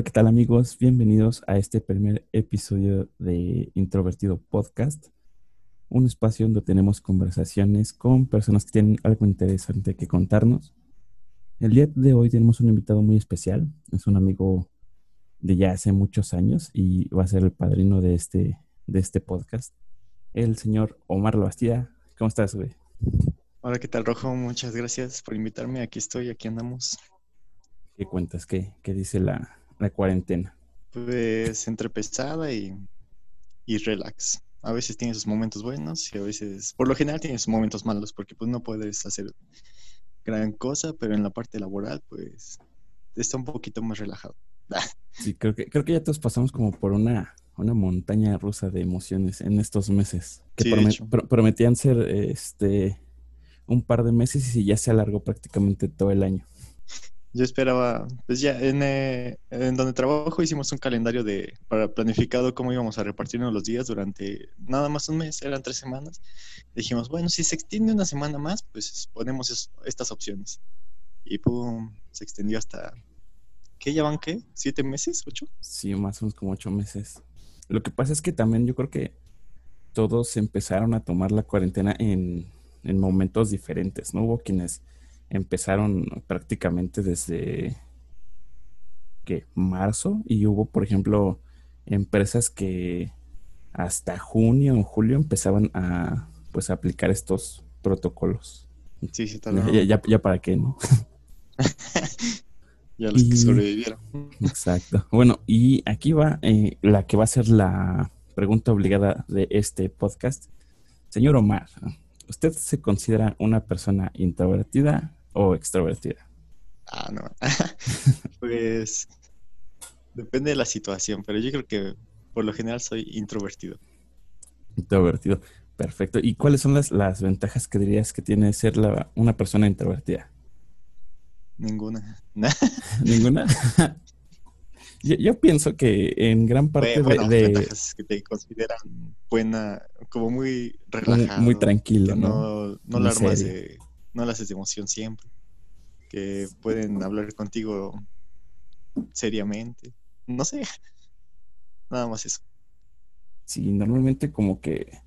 Hola, ¿qué tal amigos? Bienvenidos a este primer episodio de Introvertido Podcast, un espacio donde tenemos conversaciones con personas que tienen algo interesante que contarnos. El día de hoy tenemos un invitado muy especial, es un amigo de ya hace muchos años y va a ser el padrino de este, de este podcast, el señor Omar Labastida. ¿Cómo estás, güey? Hola, ¿qué tal, Rojo? Muchas gracias por invitarme. Aquí estoy, aquí andamos. ¿Qué cuentas? ¿Qué, qué dice la, la, cuarentena? Pues entre pesada y, y relax. A veces tiene sus momentos buenos y a veces, por lo general, tiene sus momentos malos porque pues no puedes hacer gran cosa, pero en la parte laboral, pues está un poquito más relajado. sí, creo que, creo que ya todos pasamos como por una, una montaña rusa de emociones en estos meses que Sí, de promet- hecho. pro- prometían ser este un par de meses y ya se alargó prácticamente todo el año. Yo esperaba, pues ya en, eh, en donde trabajo hicimos un calendario de para planificado cómo íbamos a repartirnos los días durante nada más un mes, eran tres semanas. Dijimos, bueno, si se extiende una semana más, pues ponemos es- estas opciones. Y pum, se extendió hasta, ¿qué ya qué? ¿Siete meses? ¿Ocho? Sí, más o menos como ocho meses. Lo que pasa es que también yo creo que todos empezaron a tomar la cuarentena en, en momentos diferentes, ¿no? Hubo quienes empezaron prácticamente desde que marzo y hubo, por ejemplo, empresas que hasta junio o julio empezaban a pues a aplicar estos protocolos. Sí, sí, tal ya, ya- ya para qué, ¿no? Ya los que sobrevivieron. Exacto. Bueno, y aquí va eh, la que va a ser la pregunta obligada de este podcast. Señor Omar, ¿usted se considera una persona introvertida o extrovertida? Ah, no. Pues depende de la situación, pero yo creo que por lo general soy introvertido. Introvertido. Perfecto. ¿Y cuáles son las, las ventajas que dirías que tiene ser la- una persona introvertida? Ninguna. ¿Ninguna? yo, yo pienso que en gran parte de- Bueno, de, ventajas que te consideran buena, como muy muy, relajado. muy tranquilo, ¿no? no, no Muy la armas de, no la haces de emoción siempre. Que pueden hablar contigo seriamente. No sé. Nada más eso. Sí, normalmente como que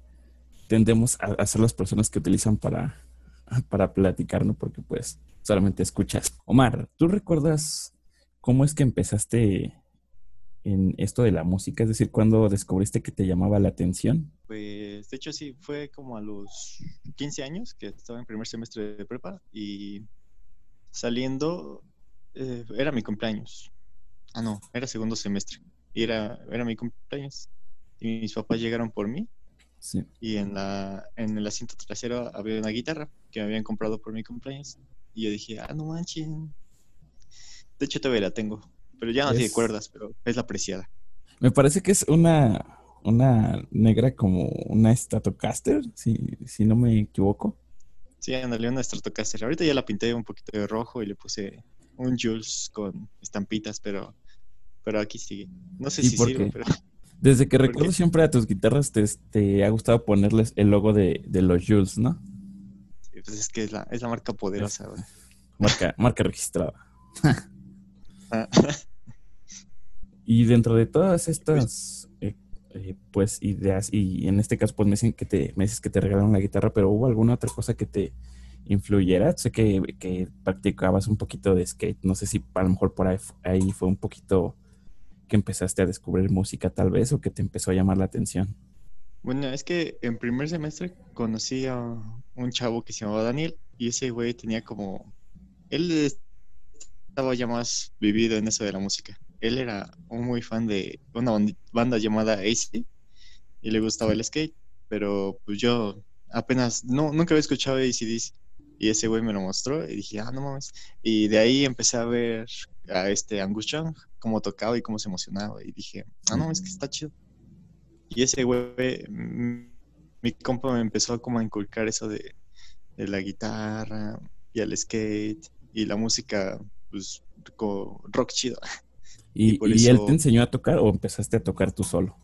tendemos a, a ser las personas que utilizan para, para platicar, ¿no? Porque pues solamente escuchas. Omar, ¿tú recuerdas cómo es que empezaste en esto de la música? Es decir, ¿cuándo descubriste que te llamaba la atención? Pues, de hecho, sí, fue como a los 15 años que estaba en primer semestre de prepa y saliendo, eh, era mi cumpleaños. Ah, no, era segundo semestre y era, era mi cumpleaños. Y mis papás llegaron por mí Sí. y en, la, en el asiento trasero había una guitarra que me habían comprado por mi cumpleaños. Y yo dije, ah, no manchen. De hecho, todavía la tengo, pero ya no tiene Es- cuerdas, pero es la apreciada. Me parece que es una, una negra como una Stratocaster, si, si no me equivoco. Sí, ándale, una Stratocaster. Ahorita ya la pinté un poquito de rojo y le puse un Jules con estampitas, pero, pero aquí sigue. No sé ¿Y si sirve, pero Desde que ¿Por recuerdo qué? siempre a tus guitarras te, te ha gustado ponerles el logo de, de los Jules, ¿no? sí, pues es que es la, es la marca poderosa. güey. Marca, marca registrada. Ah, Y dentro de todas estas eh, eh, pues ideas, y en este caso pues me dicen que te, me dices que te regalaron la guitarra, pero ¿hubo alguna otra cosa que te influyera? Sé que, que practicabas un poquito de skate, no sé si a lo mejor por ahí, ahí fue un poquito que empezaste a descubrir música tal vez o que te empezó a llamar la atención. Bueno, es que en primer semestre conocí a un chavo que se llamaba Daniel y ese güey tenía como... Él estaba ya más vivido en eso de la música. Él era un muy fan de una banda llamada AC y le gustaba el skate, pero pues yo apenas, no, nunca había escuchado ACDC y ese güey me lo mostró y dije, ah, no mames. Y de ahí empecé a ver a este Angus Young, cómo tocaba y cómo se emocionaba y dije, ah, no, es que está chido. Y ese güey, mm, mi compa me empezó como a inculcar eso de, de la guitarra y el skate y la música, pues, rock chido. ¿Y, él te enseñó a tocar o empezaste a tocar tú solo?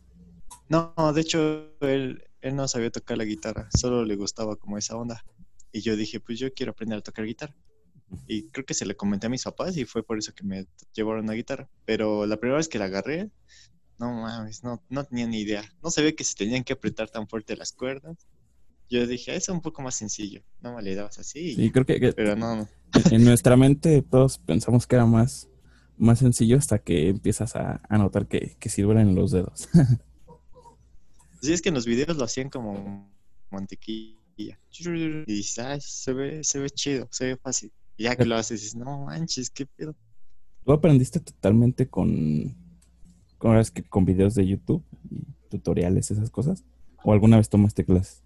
No, de hecho, él, él no sabía tocar la guitarra, solo le gustaba como esa onda. Y yo dije, pues yo quiero aprender a tocar guitarra. Y creo que se le comenté a mis papás y fue por eso que me llevaron una guitarra. Pero la primera vez que la agarré, no mames, no, no tenía ni idea. No sabía que se tenían que apretar tan fuerte las cuerdas. Yo dije, eso es un poco más sencillo. No me le dabas así. Sí, creo que, que Pero no, en nuestra mente todos pensamos que era más, más sencillo hasta que empiezas a, a notar que, que sirven en los dedos. Sí, es que en los videos lo hacían como mantequilla. Y dices, ay, se ve, se ve chido, se ve fácil. Y ya que lo haces, dices, no manches, qué pedo. ¿Tú aprendiste totalmente con, con, ahora es que con videos de YouTube y tutoriales, esas cosas? ¿O alguna vez tomaste clases?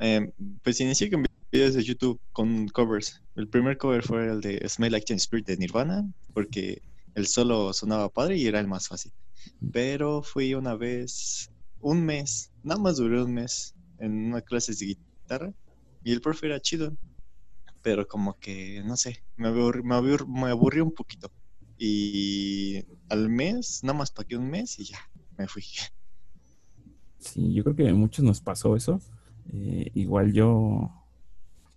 Eh, pues inicié con videos de YouTube con covers. El primer cover fue el de Smell Like Teen Spirit de Nirvana, porque el solo sonaba padre y era el más fácil. Pero fui una vez, un mes, nada más duré un mes en una clase de guitarra y el profe era chido, pero como que, no sé, me aburrí, me aburrí, me aburrí un poquito. Y al mes, nada más pagué un mes y ya, me fui. Sí, yo creo que a muchos nos pasó eso. Eh, igual yo,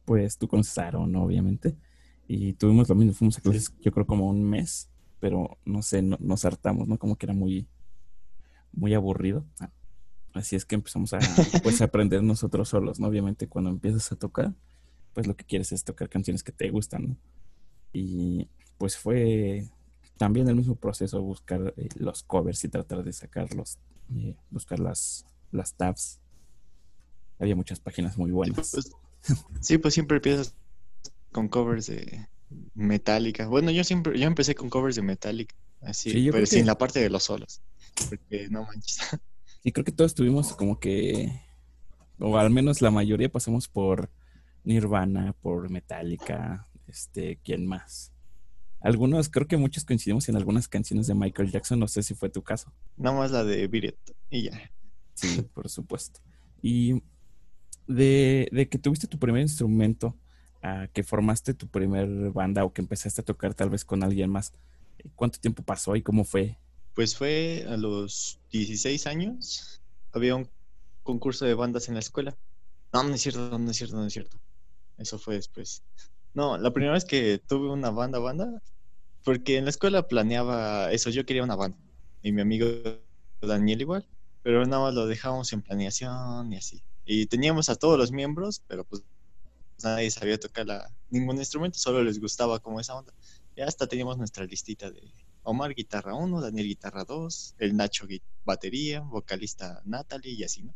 pues tú conoces a Aaron, ¿no? obviamente, y tuvimos lo mismo, fuimos a clases yo creo como un mes, pero no sé, no- nos hartamos, ¿no? Como que era muy, muy aburrido. Así es que empezamos a, pues, aprender nosotros solos, ¿no? Obviamente cuando empiezas a tocar, pues lo que quieres es tocar canciones que te gustan, ¿no? Y pues fue también el mismo proceso, buscar eh, los covers y tratar de sacarlos, eh, buscar las, las tabs. Había muchas páginas muy buenas. Pues, sí, pues siempre empiezas con covers de Metallica. Bueno, yo siempre, yo empecé con covers de Metallica, así, Sí, pero sin que- la parte de los solos. Porque no manches. Y creo que todos tuvimos como que, o al menos la mayoría pasamos por Nirvana, por Metallica, este, ¿quién más? Algunos, creo que muchos coincidimos en algunas canciones de Michael Jackson, no sé si fue tu caso. Nada más la de Beat y ya. Sí, por supuesto. Y de, de que tuviste tu primer instrumento, que formaste tu primer banda o que empezaste a tocar tal vez con alguien más, ¿cuánto tiempo pasó y cómo fue? Pues fue a los 16 años. Había un concurso de bandas en la escuela. No, no es cierto, no es cierto, no es cierto. Eso fue después. No, la primera vez que tuve una banda, banda, porque en la escuela planeaba eso, yo quería una banda. Y mi amigo Daniel igual, pero nada más lo dejábamos en planeación y así. Y teníamos a todos los miembros, pero pues nadie sabía tocar la, ningún instrumento, solo les gustaba como esa onda. Y hasta teníamos nuestra listita de Omar guitarra 1, Daniel guitarra 2, el Nacho batería, vocalista Natalie y así, ¿no?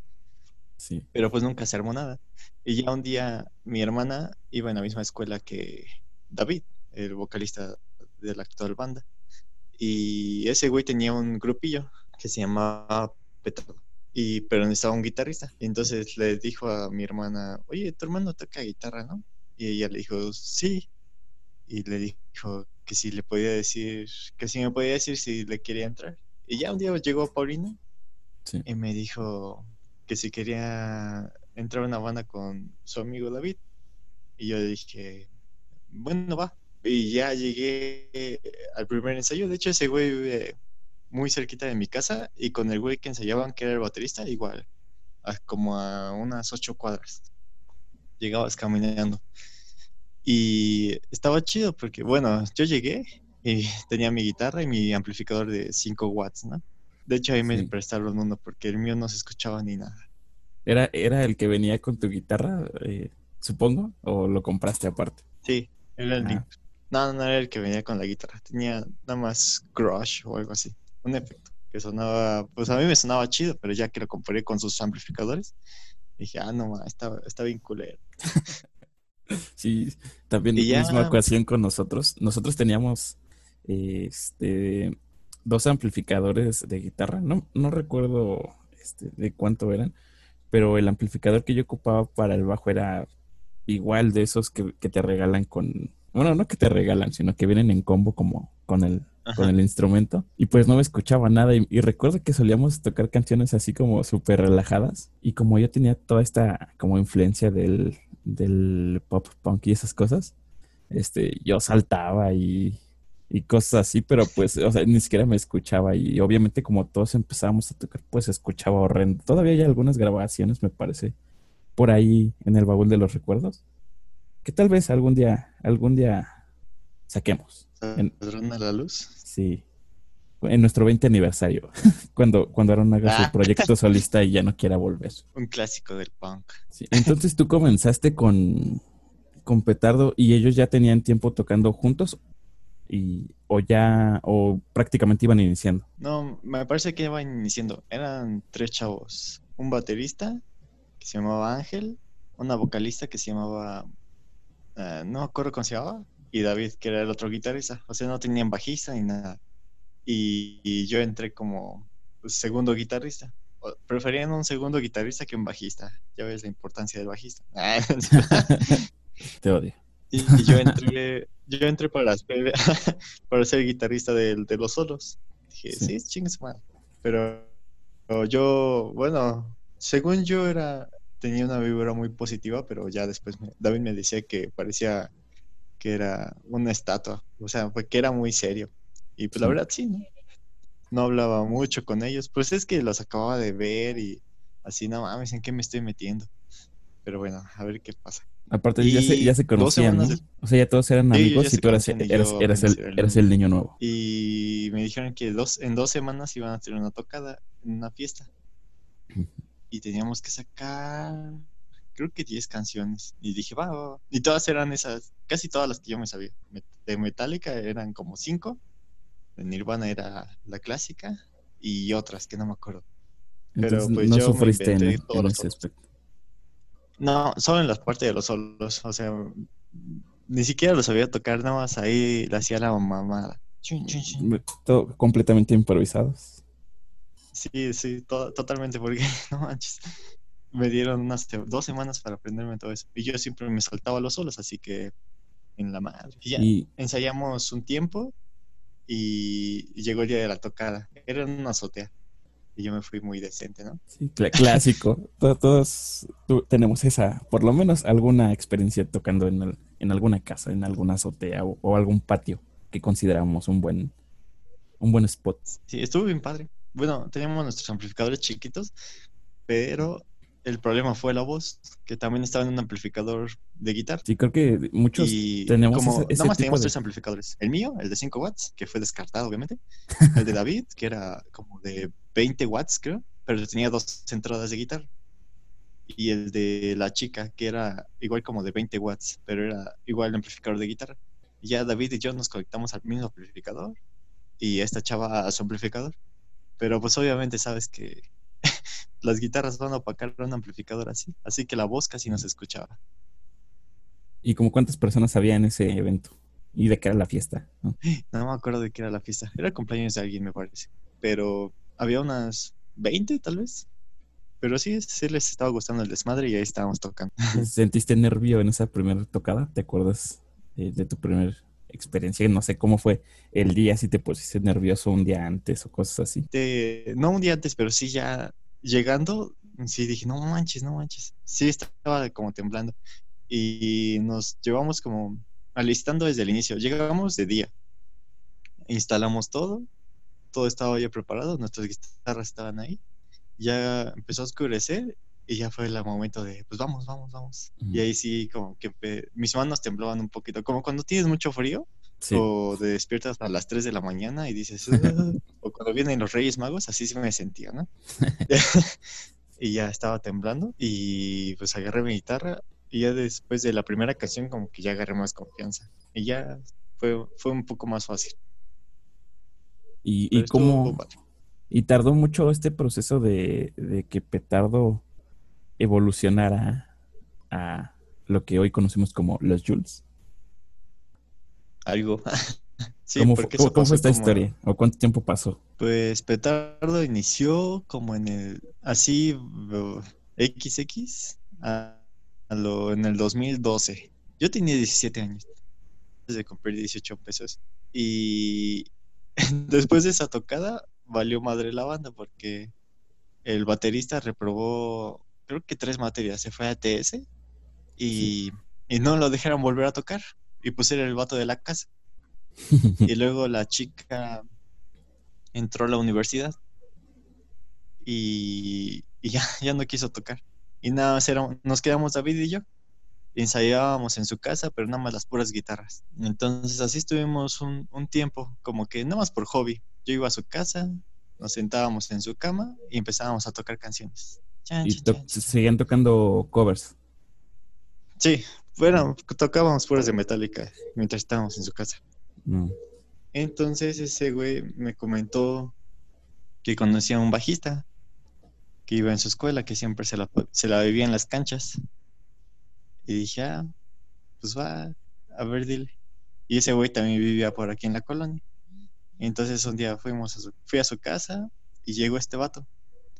Sí. Pero pues nunca se armó nada. Y ya un día mi hermana iba en la misma escuela que David, el vocalista de la actual banda. Y ese güey tenía un grupillo que se llamaba Petardo. Y, pero necesitaba un guitarrista. Y entonces le dijo a mi hermana, oye, tu hermano toca guitarra, ¿no? Y ella le dijo, sí. Y le dijo que si le podía decir, que si me podía decir si le quería entrar. Y ya un día llegó Paulina Sí. y me dijo que si quería entrar a una banda con su amigo David. Y yo dije, bueno, va. Y ya llegué al primer ensayo. De hecho, ese güey muy cerquita de mi casa y con el güey que ensayaban, que era el baterista, igual, a como a unas ocho cuadras. Llegabas caminando. Y estaba chido porque, bueno, yo llegué y tenía mi guitarra y mi amplificador de 5 watts, ¿no? De hecho, ahí me prestaron uno porque el mío no se escuchaba ni nada. ¿Era, era el que venía con tu guitarra, eh, supongo? ¿O lo compraste aparte? Sí, era el Ah. No, no era el que venía con la guitarra. Tenía nada más crush o algo así. Un efecto que sonaba, pues a mí me sonaba chido, pero ya que lo comparé con sus amplificadores, dije, ah, no, ma, está, está bien culero. Sí, también Y ya- misma ocasión con nosotros. Nosotros teníamos este dos amplificadores de guitarra. No, no recuerdo este, de cuánto eran, pero el amplificador que yo ocupaba para el bajo era igual de esos que, que te regalan con. Bueno, no que te regalan, sino que vienen en combo como con el, con el instrumento. Y pues no me escuchaba nada. Y, y recuerdo que solíamos tocar canciones así como súper relajadas. Y como yo tenía toda esta como influencia del, del pop punk y esas cosas, este, yo saltaba y, y cosas así, pero pues, o sea, ni siquiera me escuchaba. Y obviamente como todos empezábamos a tocar, pues escuchaba horrendo. Todavía hay algunas grabaciones, me parece, por ahí en el baúl de los recuerdos. Que tal vez algún día, algún día saquemos. En- ¿Saldrán a la luz? sí. En nuestro 20 aniversario, cuando, cuando Aaron haga Ah. su proyecto solista y ya no quiera volver. Un clásico del punk. Sí, Entonces tú comenzaste con, con Petardo y ellos ya tenían tiempo tocando juntos y o ya o prácticamente iban iniciando. No, me parece que iban iniciando. Eran tres chavos. Un baterista que se llamaba Ángel, una vocalista que se llamaba, eh, no me acuerdo cómo se llamaba, y David, que era el otro guitarrista. O sea, no tenían bajista ni nada. Y, y yo entré como segundo guitarrista. Preferían un segundo guitarrista que un bajista. Ya ves la importancia del bajista. Te odio. Y, y yo entré, yo entré para ser, para ser guitarrista del- de, los solos. Dije, Sí. sí, chingue su madre. Pero, pero yo, bueno, según yo era, tenía una vibra muy positiva, pero ya después me- David me decía que parecía que era una estatua, o sea, fue que era muy serio. Y pues la verdad sí, ¿no? No hablaba mucho con ellos, pues es que los acababa de ver y así, no mames, ¿en qué me estoy metiendo? Pero bueno, a ver qué pasa. Aparte ya se, ya se conocían, ¿no? semanas de- O sea, ya todos eran amigos y tú eras, eras, eras el, era el eras el niño nuevo. Y me dijeron que dos, en dos semanas iban a tener una tocada en una fiesta. Y teníamos que sacar, creo que 10 canciones. Y dije, va, va, va. Y todas eran esas, casi todas las que yo me sabía. De Metallica eran como cinco. De Nirvana era la clásica. Y otras que no me acuerdo. Pero, Entonces pues, no yo me sufriste en, inventé todos en ese aspecto. No, solo en las partes de los solos. O sea, ni siquiera lo sabía tocar, nada más ahí le hacía la mamada. Todo completamente improvisados. Sí, sí, to- totalmente, porque no manches. Me dieron unas dos semanas para aprenderme todo eso. Y yo siempre me saltaba los solos, así que en la madre. Y ya Y ensayamos un tiempo y, llegó el día de la tocada. Era en una azotea. Y yo me fui muy decente, ¿no? sí, clásico. To- Todos tenemos esa, por lo menos alguna experiencia tocando en, el- en alguna casa, en alguna azotea o, o algún patio que consideramos un buen, un buen spot. Sí, estuvo bien padre. Bueno, teníamos nuestros amplificadores chiquitos, pero el problema fue la voz, que también estaba en un amplificador de guitarra. Sí, creo que muchos Y tenemos como ese- ese nada más teníamos de- tres amplificadores. El mío, el de 5 watts, que fue descartado, obviamente. El de David, que era como de 20 watts, creo, pero tenía dos entradas de guitarra. Y el de la chica, que era igual como de 20 watts, pero era igual el amplificador de guitarra. Y ya David y yo nos conectamos al mismo amplificador y esta chava a su amplificador. Pero pues obviamente sabes que las guitarras van a opacar un amplificador así, así que la voz casi no se escuchaba. y como cuántas personas había en ese evento y de qué era la fiesta. ¿no? No me acuerdo de qué era la fiesta. Era el cumpleaños de alguien, me parece. Pero había unas 20, tal vez. Pero sí, sí les estaba gustando el desmadre y ahí estábamos tocando. ¿Sentiste nervio en esa primera tocada? ¿Te acuerdas eh, de tu primera experiencia? No sé cómo fue el día, si te pusiste nervioso un día antes o cosas así. De- no un día antes, pero sí ya llegando, sí dije, no manches, no manches. Sí estaba como temblando. Y nos llevamos como alistando desde el inicio. Llegamos de día. Instalamos todo. Todo estaba ya preparado. Nuestras guitarras estaban ahí. Ya empezó a oscurecer y ya fue el momento de, pues vamos, vamos, vamos. Ujú. Y ahí sí, como que mis manos temblaban un poquito. Como cuando tienes mucho frío Sí. o te despiertas a las 3 de la mañana y dices, "Ah", o cuando vienen los Reyes Magos, así se me sentía, ¿no? y ya estaba temblando y pues agarré mi guitarra y ya después de la primera canción como que ya agarré más confianza y ya fue, fue un poco más fácil. ¿Y, Pero y cómo? ¿Y tardó mucho este proceso de, de que Petardo evolucionara a lo que hoy conocemos como los Jules? Algo. sí, ¿Cómo, fu- porque cómo- eso cómo fue esta como- historia? ¿O cuánto tiempo pasó? Pues Petardo inició como en el, así, XX, a, a lo, en el 2012. Yo tenía 17 años, antes de cumplir 18 pesos. Y después de esa tocada, valió madre la banda porque el baterista reprobó, creo que tres materias, se fue a TS y, y no lo dejaron volver a tocar. Y pues era el vato de la casa. Y luego la chica entró a la universidad y, y ya, ya no quiso tocar. Y nada más era- nos quedamos David y yo. ensayábamos en su casa, pero nada más las puras guitarras. Entonces así estuvimos un, un tiempo, como que nada más por hobby. Yo iba a su casa, nos sentábamos en su cama y empezábamos a tocar canciones. Chan, Y to- chan, chan. seguían tocando covers. Sí, bueno, tocábamos puras de Metallica mientras estábamos en su casa. No. Entonces ese güey me comentó que conocía a un bajista que iba en su escuela, que siempre se la, se la vivía en las canchas. Y dije, ah, pues va, a ver, dile. Y ese güey también vivía por aquí en la colonia. Entonces un día fuimos a su, fui a su casa y llegó este vato.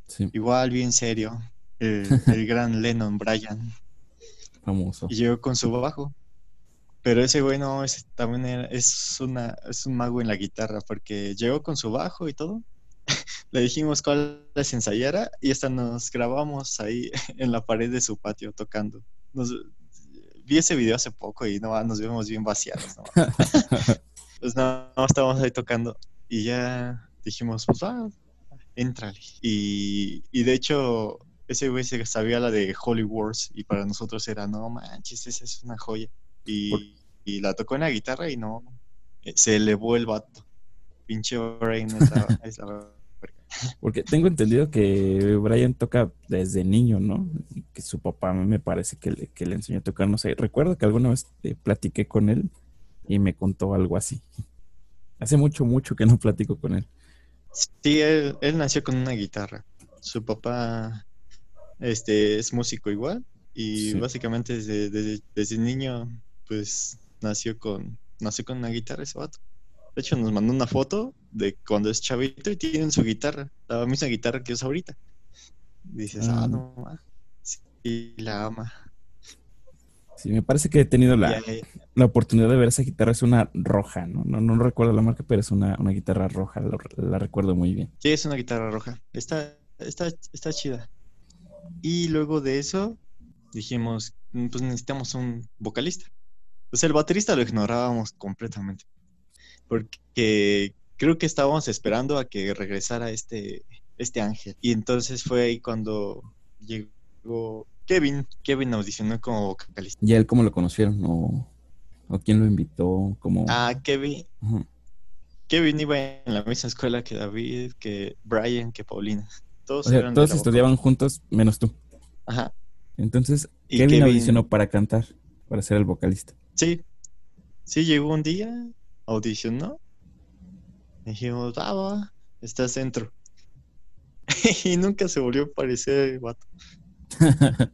Sí, Igual, bien serio, el, el gran Lennon Bryan. Famoso. Y llegó con su bajo. Pero ese güey no, es, también era- es, una, es un mago en la guitarra, porque llegó con su bajo y todo. Le dijimos cuál les ensayara y hasta nos grabamos ahí en la pared de su patio tocando. Nos, vi ese video hace poco y no, nos vemos bien vaciados. ¿no? pues no, no, estábamos ahí tocando y ya dijimos, pues va, entrale. Y, y de hecho, ese güey se sabía la de Holy Wars y para nosotros era, no manches, esa es una joya. Y, y la tocó en la guitarra y no, eh, se elevó el vato. Pinche Brian es la, es la. Porque tengo entendido que Brian toca desde niño, ¿no? Que su papá me parece que le, que le enseñó a tocar, no sé. Recuerdo que alguna vez eh, platiqué con él y me contó algo así. Hace mucho, mucho que no platico con él. Sí, él, él nació con una guitarra. Su papá este, es músico igual y Sí. básicamente desde, desde, desde niño pues nació con, nació con una guitarra ese vato. De hecho nos mandó una foto de cuando es chavito y tiene su guitarra, la misma guitarra que usa ahorita. Dices, ah, Ah. no, ma". sí, la ama. Sí, me parece que he tenido la, la oportunidad de ver esa guitarra. Es una roja, ¿no? No, no recuerdo la marca, pero es una, una guitarra roja. lo- la recuerdo muy bien. Sí, es una guitarra roja. Está, está, está chida. Y luego de eso dijimos, "Mm, pues necesitamos un vocalista. Pues el baterista lo ignorábamos completamente. Porque creo que estábamos esperando a que regresara este, este ángel. Y entonces fue ahí cuando llegó Kevin. Kevin audicionó como vocalista. ¿Y él cómo lo conocieron? ¿O, o quién lo invitó? ¿Cómo? Ah, Kevin. Kevin iba en la misma escuela que David, que Brian, que Paulina. Todos O sea, todos vocal. estudiaban juntos, menos tú. Ajá. Entonces, Kevin, Kevin- audicionó para cantar, para ser el vocalista. Sí, sí, llegó un día, audicionó. Dijimos, va, va, estás dentro. y nunca se volvió a aparecer el vato.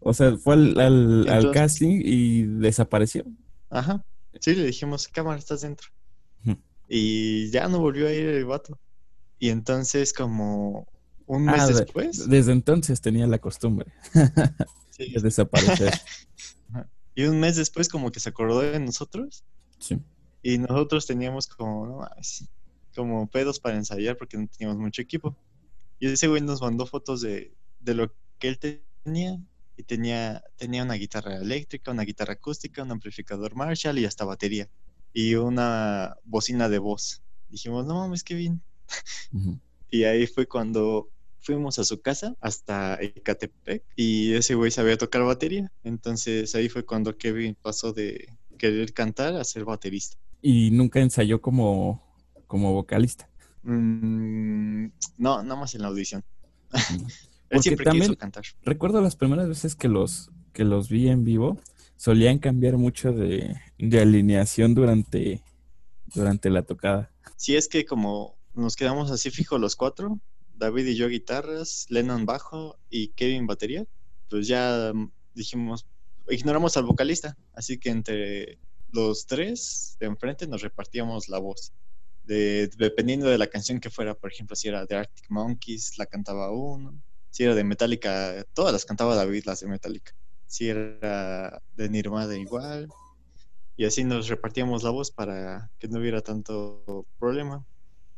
o sea, fue al, al- al casting y desapareció. Ajá. Sí, le dijimos, cámara, estás dentro. Y ya no volvió a ir el vato. Y entonces, como un mes Ah, de- después, Desde entonces tenía la costumbre sí, de desaparecer. y un mes después, como que se acordó de nosotros. Sí. Y nosotros teníamos como, no como pedos para ensayar porque no teníamos mucho equipo. Y ese güey nos mandó fotos de, de lo que él tenía. Y tenía, tenía una guitarra eléctrica, una guitarra acústica, un amplificador Marshall y hasta batería. Y una bocina de voz. Dijimos, no mames, qué bien. Y ahí fue cuando fuimos a su casa hasta Ecatepec y ese güey sabía tocar batería. Entonces ahí fue cuando Kevin pasó de querer cantar a ser baterista. Y nunca ensayó como, como vocalista. Mm, no, nada más en la audición. Él siempre también- quiso cantar. Recuerdo las primeras veces que los, que los vi en vivo, solían cambiar mucho de, de alineación durante, durante la tocada. Si es que como nos quedamos así fijos los cuatro, David y yo guitarras, Lennon bajo y Kevin batería, pues ya mm, dijimos, ignoramos al vocalista, así que entre los tres de enfrente nos repartíamos la voz. De- dependiendo de la canción que fuera, por ejemplo, si era de Arctic Monkeys, la cantaba uno, si era de Metallica, todas las cantaba David, las de Metallica, si era de Nirvana igual, y así nos repartíamos la voz para que no hubiera tanto problema.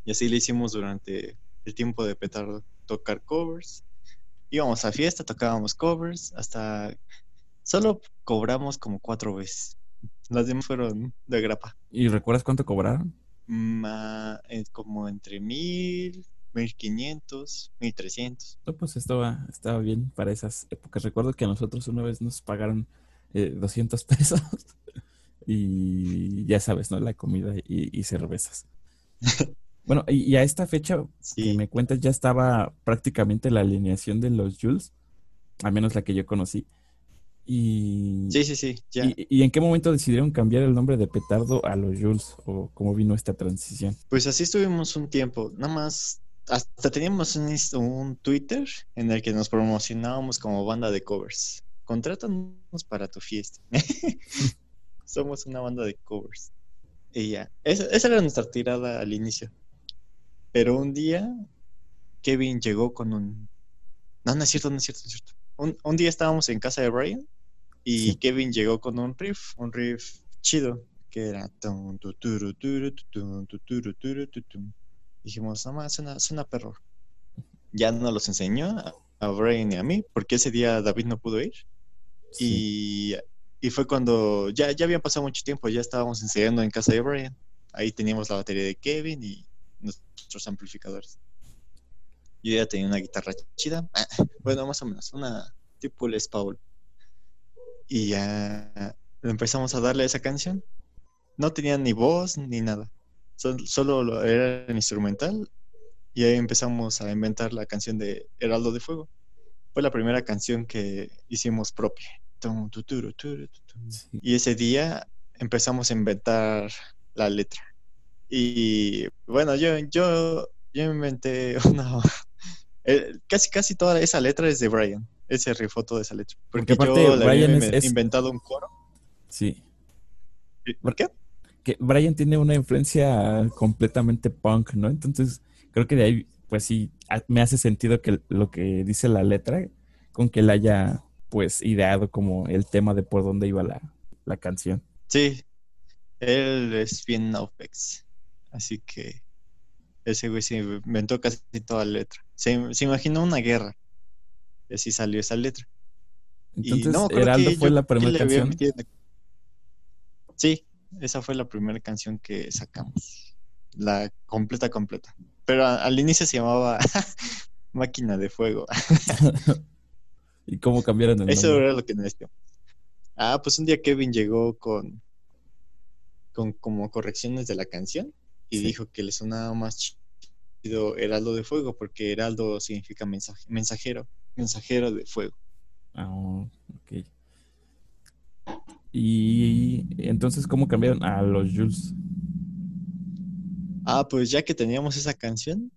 Y así le hicimos durante el tiempo de petardo, tocar covers. Íbamos a fiesta, tocábamos covers, hasta solo cobramos como cuatro veces. Las demás fueron de grapa. ¿Y recuerdas cuánto cobraron? Ma- eh, como entre mil, mil quinientos, mil trescientos. No, pues estaba, estaba bien para esas épocas. Recuerdo que a nosotros una vez nos pagaron 200 pesos. y ya sabes, ¿no? La comida y, cervezas. bueno, y, a esta fecha que me cuentas ya estaba prácticamente la alineación de los Jules, al menos la que yo conocí. Y, sí, sí, sí. Y, en qué momento decidieron cambiar el nombre de Petardo a los Jules? ¿O cómo vino esta transición? Pues así estuvimos un tiempo. Nada más, hasta teníamos un, un Twitter en el que nos promocionábamos como banda de covers. Contrátanos para tu fiesta. Somos una banda de covers. Y ya, esa, era nuestra tirada al inicio. Pero un día, Kevin llegó con un... No, no es cierto, no es cierto, no es cierto. Un, día estábamos en casa de Brian y Kevin llegó con un riff, un riff chido, que era... Dijimos, no más, suena, suena perro. Ya no los enseñó a, Brian y a mí, porque ese día David no pudo ir. Y y fue cuando ya, ya había pasado mucho tiempo, ya estábamos ensayando en casa de Brian. Ahí teníamos la batería de Kevin y nuestros amplificadores. Yo ya tenía una guitarra chida, bueno, más o menos, una tipo Les Paul. Y ya empezamos a darle esa canción. No tenía ni voz ni nada, solo era el instrumental. Y ahí empezamos a inventar la canción de Heraldo de Fuego. Fue la primera canción que hicimos propia. Y ese día empezamos a inventar la letra. Y bueno, yo, yo, yo inventé una... Eh, casi, casi toda esa letra es de Brian. Ese rifoto de esa letra. Porque, yo Brian había inventado un coro. Sí. ¿Por qué? Que Brian tiene una influencia completamente punk, ¿no? Entonces, creo que de ahí, pues sí, me hace sentido que lo que dice la letra, con que él haya pues ideado como el tema de por dónde iba la, canción. Sí, él es bien Nofex, así que ese güey se inventó casi toda la letra. Se, imaginó una guerra y así salió esa letra. Entonces, Heraldo fue la primera canción. Sí, esa fue la primera canción que sacamos. La completa, completa. Pero al inicio se llamaba Máquina de Fuego. ¿Y cómo cambiaron el Eso era lo que necesitamos. Ah, pues un día Kevin llegó con, con como correcciones de la canción y dijo que le sonaba más chido Heraldo de Fuego porque Heraldo significa mensajero, mensajero de fuego. Ah, ok. Y entonces, ¿cómo cambiaron a los Jules? Ah, pues ya que teníamos esa canción,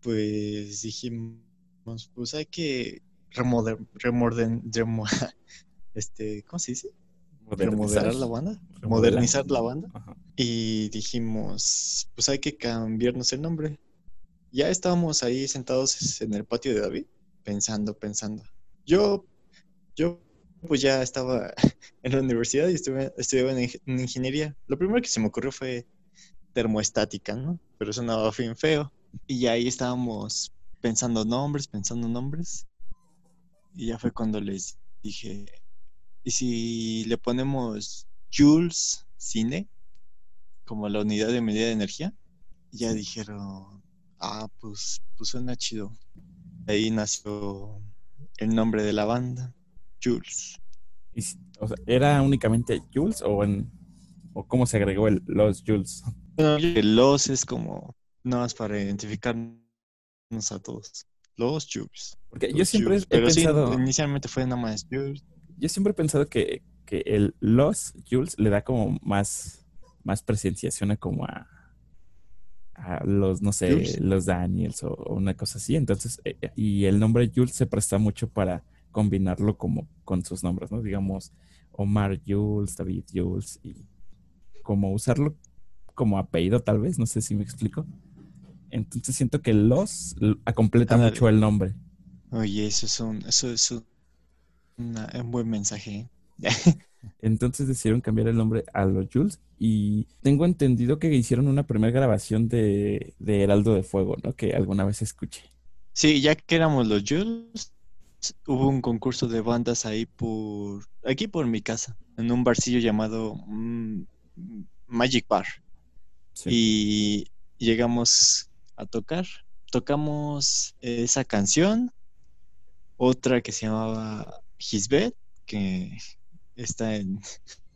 pues dijimos, pues hay que remorden, este, ¿cómo se dice? Modernizar la banda, modernizar la banda. Y dijimos, pues hay que cambiarnos el nombre. Ya estábamos ahí sentados en el patio de David, pensando, pensando. Yo, yo pues ya estaba en la universidad y estuve, estudiaba en, ingeniería. Lo primero que se me ocurrió fue termoestática, ¿no? Pero sonaba fin feo. Y ahí estábamos pensando nombres, pensando nombres. Y ya fue cuando les dije, ¿y si le ponemos Jules Cine como la unidad de medida de energía? ya dijeron, ah, pues, pues suena chido. Ahí nació el nombre de la banda, Jules. ¿Era únicamente Jules o, en, o cómo se agregó el Los Jules? Los es como nada más para identificarnos a todos. Los Jules. Porque yo siempre he pensado. inicialmente fue nada más Jules. Yo siempre he pensado que, el Los Jules le da como más, más presencia, suena como a, a los, no sé, los Daniels o, una cosa así. Entonces, eh, eh, y el nombre Jules se presta mucho para combinarlo como con sus nombres, ¿no? Digamos, Omar Jules, David Jules, y como usarlo como apellido, tal vez, no sé si me explico. Entonces siento que los completa mucho el nombre. Oye, eso es un, eso es un, buen mensaje. ¿eh? Entonces decidieron cambiar el nombre a los Jules y tengo entendido que hicieron una primera grabación de, de Heraldo de Fuego, ¿no? Que alguna vez escuché. Sí, ya que éramos los Jules, hubo un concurso de bandas ahí por, aquí por mi casa, en un barcillo llamado mm, Magic Bar. Y llegamos a tocar. Tocamos esa canción, otra que se llamaba His Bed, que está en,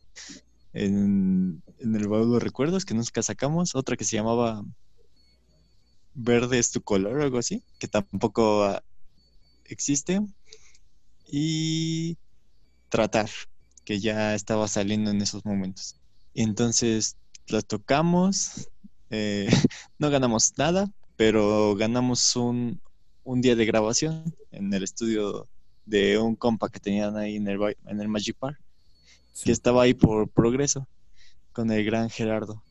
en, en el baúl de recuerdos que nunca sacamos. Otra que se llamaba Verde es tu color algo así, que tampoco ah, existe. Y Tratar, que ya estaba saliendo en esos momentos. Entonces la tocamos, eh, no ganamos nada, pero ganamos un, un día de grabación en el estudio de un compa que tenían ahí en el, en el Magic Park, que estaba ahí por progreso con el gran Gerardo.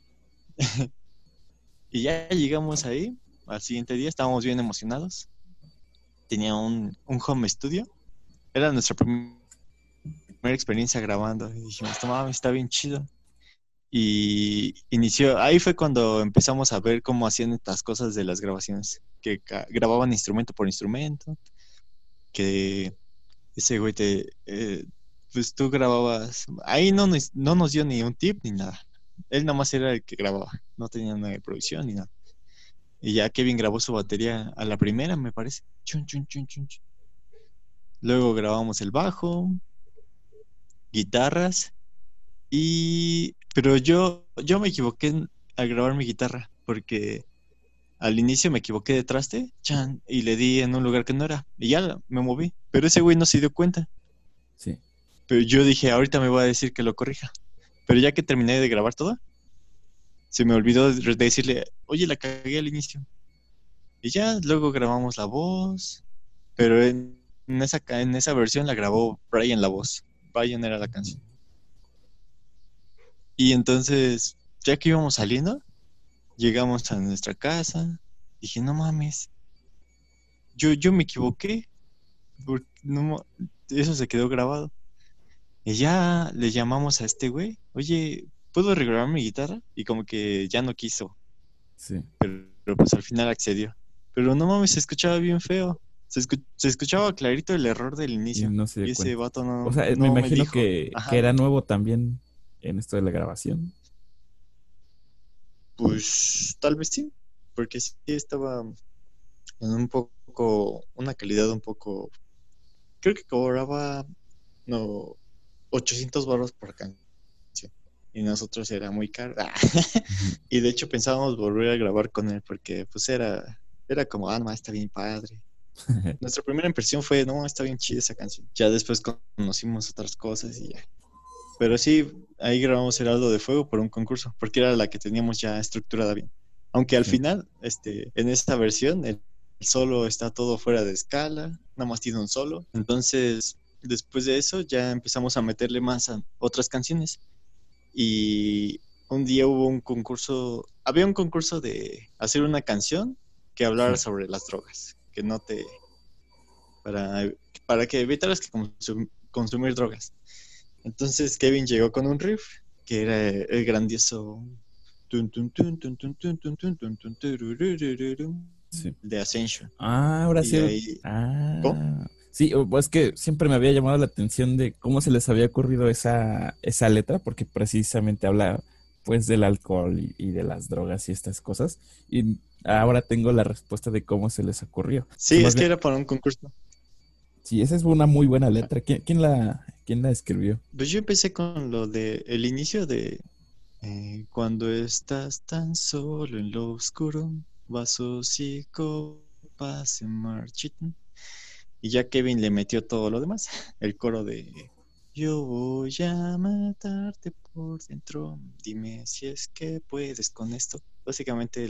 y ya llegamos ahí, al siguiente día estábamos bien emocionados. Tenía un, un home studio. Era nuestra prim- primera experiencia grabando. Y dijimos, "No mames, está bien chido. Y inició, ahí fue cuando empezamos a ver cómo hacían estas cosas de las grabaciones, que grababan instrumento por instrumento, que ese güey te, eh, pues tú grababas, ahí no, nos- no nos dio ni un tip ni nada, él nada más era el que grababa, no tenía nada de producción ni nada. Y ya Kevin grabó su batería a la primera, me parece. Chun, chun, chun, chun, chun. Luego grabamos el bajo, guitarras y... Pero yo, yo me equivoqué al grabar mi guitarra porque al inicio me equivoqué de traste chan, y le di en un lugar que no era y ya me moví. Pero ese güey no se dio cuenta. Sí. Pero yo dije, ahorita me va a decir que lo corrija. Pero ya que terminé de grabar todo, se me olvidó de de decirle, oye, la cagué al inicio. Y ya luego grabamos la voz, pero en, en esa, en esa versión la grabó Brian la voz. Brian era la canción. Y entonces, ya que íbamos saliendo, llegamos a nuestra casa. Dije, no mames, yo, yo me equivoqué. porque no eso se quedó grabado. Y ya le llamamos a este güey, oye, ¿puedo regrabar mi guitarra? Y como que ya no quiso, Sí. pero, pero pues al final accedió. Pero no mames, se escuchaba bien feo. Se, escu- se escuchaba clarito el error del Y inicio. no se Y ese vato no, O sea, no me imagino que, que era nuevo también en esto de la grabación. Pues tal vez sí, porque sí estaba en un poco, una calidad un poco, creo que cobraba, no, 800 baros por canción. Y nosotros era muy caro. y de hecho pensábamos volver a grabar con él porque pues era, era como, ah, no, está bien padre. Nuestra primera impresión fue, no, está bien chida esa canción. Ya después conocimos otras cosas y ya. Pero sí, ahí grabamos Heraldo de Fuego por un concurso, porque era la que teníamos ya estructurada bien. Aunque al Sí. final, este, en esta versión, el solo está todo fuera de escala, nada más tiene un solo. Entonces, después de eso, ya empezamos a meterle más a otras canciones. Y un día hubo un concurso, había un concurso de hacer una canción que hablara Sí. sobre las drogas, que no te, para, para que evitaras que consum- consumir drogas. Entonces Kevin llegó con un riff que era el grandioso de Ascension. Ah, ahora sí. Ah. Sí, es que siempre me había llamado la atención de cómo se les había ocurrido esa, esa letra, porque precisamente habla pues del alcohol y, de las drogas y estas cosas. Y ahora tengo la respuesta de cómo se les ocurrió. Sí, es que era para un concurso. Sí, esa es una muy buena letra. ¿Quién, la, quién la escribió? Pues yo empecé con lo de el inicio de eh, cuando estás tan solo en lo oscuro, vasos y copas se marchitan. Y ya Kevin le metió todo lo demás. El coro de Yo voy a matarte por dentro. Dime si es que puedes con esto. Básicamente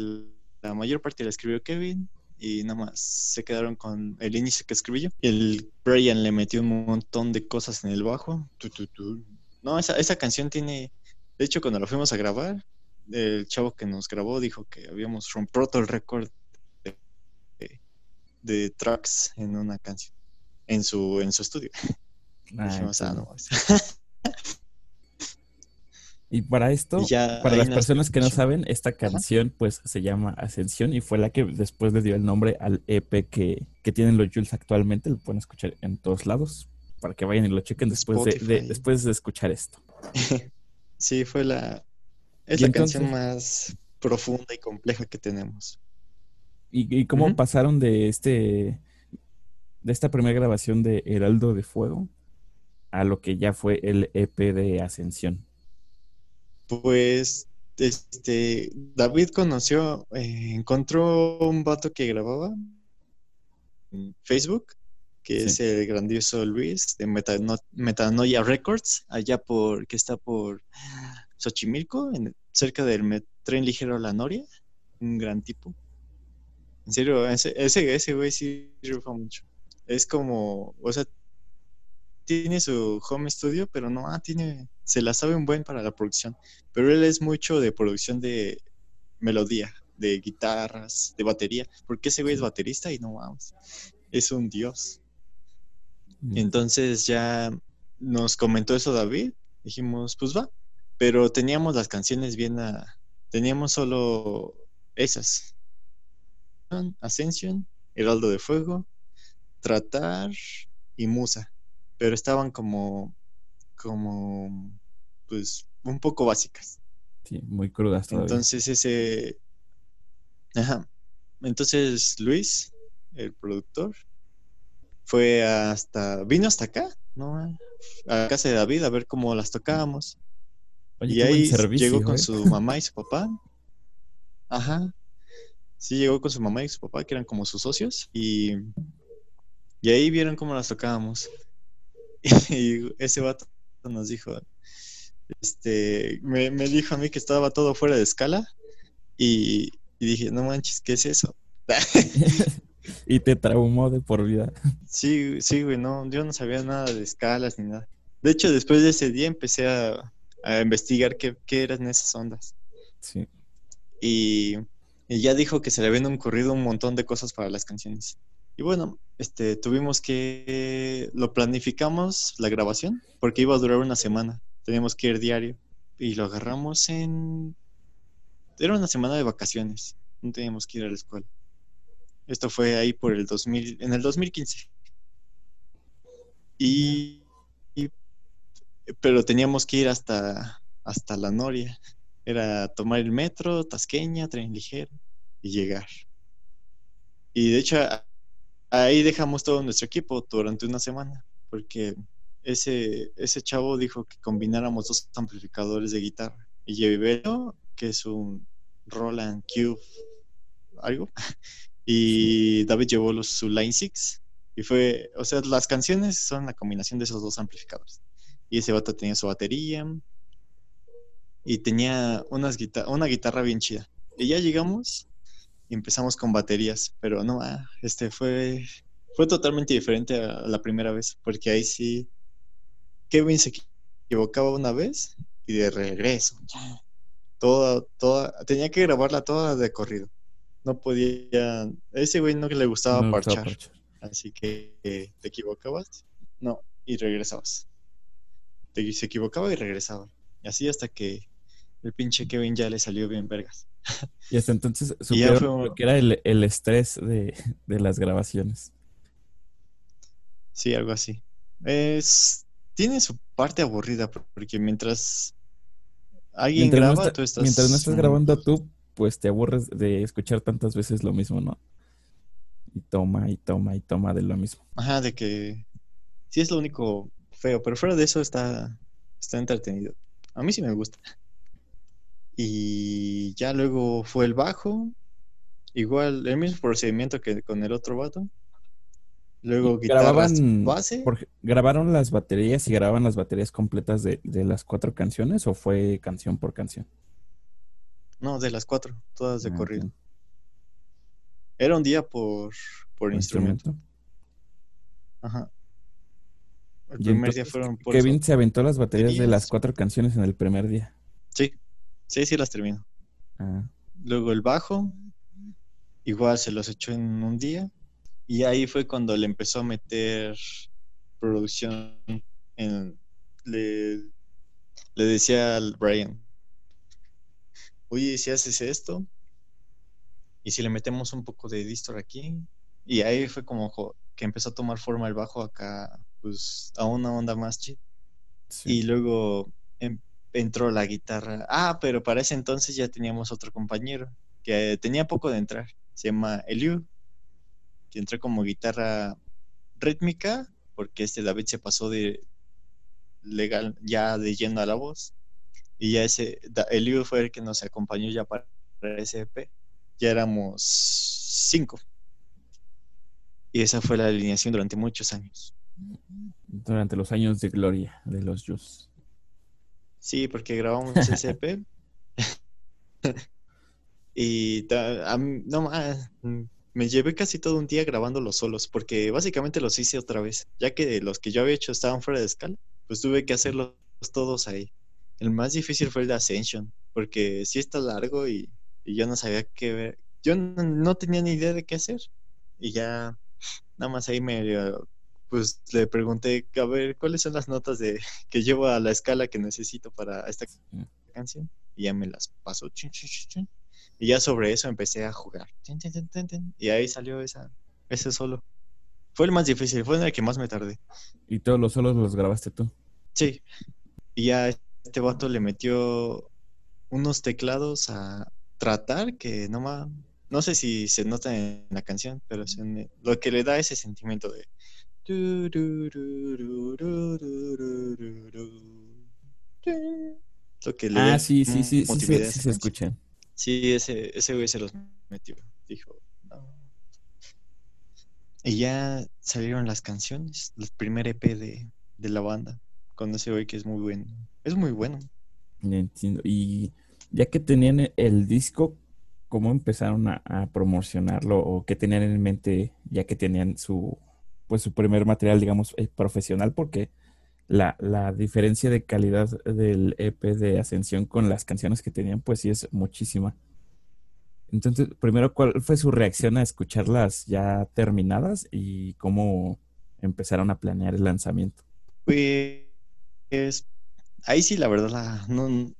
la mayor parte la escribió Kevin y nada más se quedaron con el inicio que escribí yo. El Brian le metió un montón de cosas en el bajo. Tu, tu, tu. No, esa, esa canción tiene. De hecho, cuando la fuimos a grabar, el chavo que nos grabó dijo que habíamos roto el récord de, de- de tracks en una canción. En su, en su estudio. Ah, Dijimos, ah, no, Y para esto, Y para las personas que no saben, esta canción pues se llama Ascensión y fue la que después le dio el nombre al EP que, que tienen los Jules actualmente. Lo pueden escuchar en todos lados para que vayan y lo chequen después de, después de escuchar esto. Sí, fue la. Es la entonces- canción más profunda y compleja que tenemos. ¿Y, y cómo pasaron de este de esta primera grabación de Heraldo de Fuego a lo que ya fue el EP de Ascensión? Pues este David conoció, eh, encontró un vato que grababa en Facebook, que es el grandioso Luis de Metanoia Records, allá por, que está por Xochimilco, en, cerca del tren ligero La Noria, un gran tipo. En serio, ese, ese, ese güey sí rifa mucho. Es como, o sea, tiene su home studio, pero no, ah, tiene, se la sabe un buen para la producción. Pero él es mucho de producción de melodía, de guitarras, de batería, porque ese güey es baterista y no vamos, es un dios. Mm. Entonces ya nos comentó eso David, dijimos, pues va, pero teníamos las canciones bien, a, teníamos solo esas. Ascension, Heraldo de Fuego, Tratar y Musa pero estaban como, como, pues, un poco básicas. Sí, muy crudas todavía. Entonces ese, ajá, entonces Luis, el productor, fue hasta, vino hasta acá, ¿no? A casa de David a ver cómo las tocábamos. y ahí llegó con su mamá y su papá. Ajá. Sí, llegó con su mamá y su papá, que eran como sus socios, y, y ahí vieron cómo las tocábamos. Y ese vato nos dijo, este, me, dijo a mí que estaba todo fuera de escala y, dije, no manches, ¿qué es eso? y te traumó de por vida. Sí, sí, güey, no, yo no sabía nada de escalas ni nada. De hecho, después de ese día empecé a, investigar qué, eran esas ondas. Sí. Y, y, ya dijo que se le habían ocurrido un montón de cosas para las canciones. Y bueno, este, tuvimos que, lo planificamos la grabación, porque iba a durar una semana, teníamos que ir diario, y lo agarramos en, era una semana de vacaciones, no teníamos que ir a la escuela. Esto fue ahí por el 2000, en el 2015. Y, y pero teníamos que ir hasta, hasta la Noria. Era tomar el metro, Tasqueña, tren ligero y llegar. Y de hecho, ahí dejamos todo nuestro equipo durante una semana, porque ese, ese chavo dijo que combináramos dos amplificadores de guitarra. Y llevé que es un Roland Cube, algo, y David llevó los, su Line 6. Y fue, o sea, las canciones son la combinación de esos dos amplificadores. Y ese vato tenía su batería y tenía unas una guitarra bien chida. Y ya llegamos y empezamos con baterías, pero no, ah, este fue, fue totalmente diferente a la primera vez, porque ahí sí, Kevin se equivocaba una vez y de regreso, toda, toda, tenía que grabarla toda de corrido. No podía, a ese güey no le gustaba parchar, así que te equivocabas, no, y regresabas. Te, se equivocaba y regresaba. Y así hasta que el pinche Kevin ya le salió bien vergas. Y hasta entonces supieron lo que era el, estrés de, las grabaciones. Sí, algo así. Es, tiene su parte aburrida porque mientras alguien graba, tú estás... Mientras no estás grabando tú, pues te aburres de escuchar tantas veces lo mismo, ¿no? Y toma, y toma, y toma de lo mismo. Ajá, de que sí es lo único feo, pero fuera de eso está, está entretenido. A mí sí me gusta. Y ya luego fue el bajo. Igual, el mismo procedimiento que con el otro vato. Luego grababan base. ¿Grabaron las baterías y grababan las baterías completas de, las cuatro canciones o fue canción por canción? No, de las cuatro, todas de ah, corrido. Era un día por, por instrumento. Ajá. El primer día fueron por Kevin se aventó las baterías de las cuatro canciones en el primer día. Sí. Sí, las termino. Ah. Luego el bajo, igual se los echó en un día. Y ahí fue cuando le empezó a meter producción en... Le, le decía al Brian, oye, si haces esto, y si le metemos un poco de distor aquí, y ahí fue como que empezó a tomar forma el bajo acá, pues a una onda más chida. Y luego entró la guitarra. Ah, pero para ese entonces ya teníamos otro compañero que tenía poco de entrar. Se llama Eliu, que entró como guitarra rítmica, porque este David se pasó de, legal, ya de yendo a la voz. Y ya ese, el libro fue el que nos acompañó ya para ese EP. Ya éramos cinco. Y esa fue la alineación durante muchos años. Durante los años de gloria de los Jus. Sí, porque grabamos EP. y no más, me llevé casi todo un día grabando los solos, porque básicamente los hice otra vez, ya que los que yo había hecho estaban fuera de escala, pues tuve que hacerlos todos ahí. El más difícil fue el de Ascension, porque sí está largo y, yo no sabía qué ver. Yo no, tenía ni idea de qué hacer. Y ya, nada más ahí me, pues le pregunté, a ver, ¿cuáles son las notas de que llevo a la escala que necesito para esta canción? Y ya me las pasó. Y ya sobre eso empecé a jugar. Y ahí salió esa, ese solo. Fue el más difícil, fue en el que más me tardé. ¿Y todos los solos los grabaste tú? Sí. Y ya este vato le metió unos teclados a tratar que no más, no sé si se nota en la canción, pero lo que le da ese sentimiento de lo que ah, sí, sí, sí, sí, sí, se escucha. Sí, ese, ese güey se los metió. Dijo, Y ya salieron las canciones, el primer EP de, de la banda, con ese güey que es muy bueno. Es muy bueno. Entiendo. Y ya que tenían el disco, ¿cómo empezaron a, promocionarlo? ¿O qué tenían en mente ya que tenían su, pues, su primer material, digamos, eh, profesional? Porque la, la, diferencia de calidad del EP de Ascensión con las canciones que tenían, pues sí es muchísima. Entonces, primero, ¿cuál fue su reacción a escucharlas ya terminadas y cómo empezaron a planear el lanzamiento? Pues ahí sí, la verdad, la, no,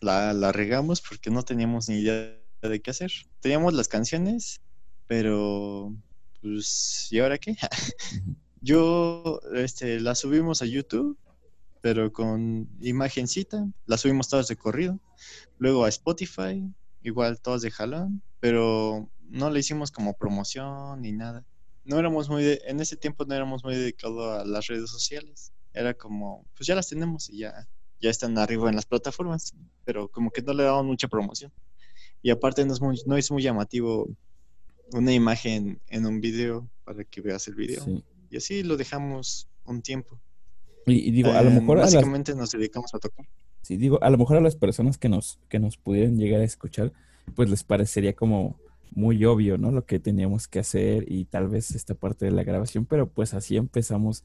la, la regamos porque no teníamos ni idea de qué hacer. Teníamos las canciones, pero pues, ¿y ahora qué? Yo, este, la subimos a YouTube, pero con imagencita, la subimos todas de corrido. Luego a Spotify, igual todas de jalón, pero no le hicimos como promoción ni nada. No éramos muy, en ese tiempo no éramos muy dedicados a las redes sociales. Era como, pues ya las tenemos y ya, ya están arriba en las plataformas, pero como que no le daban mucha promoción. Y aparte no es muy, no es muy llamativo una imagen en un video para que veas el video. Y así lo dejamos un tiempo. Y, digo, a lo mejor... básicamente nos dedicamos a tocar. Sí, digo, a lo mejor a las personas que nos, que nos pudieran llegar a escuchar, pues les parecería como muy obvio, ¿no? Lo que teníamos que hacer y tal vez esta parte de la grabación, pero pues así empezamos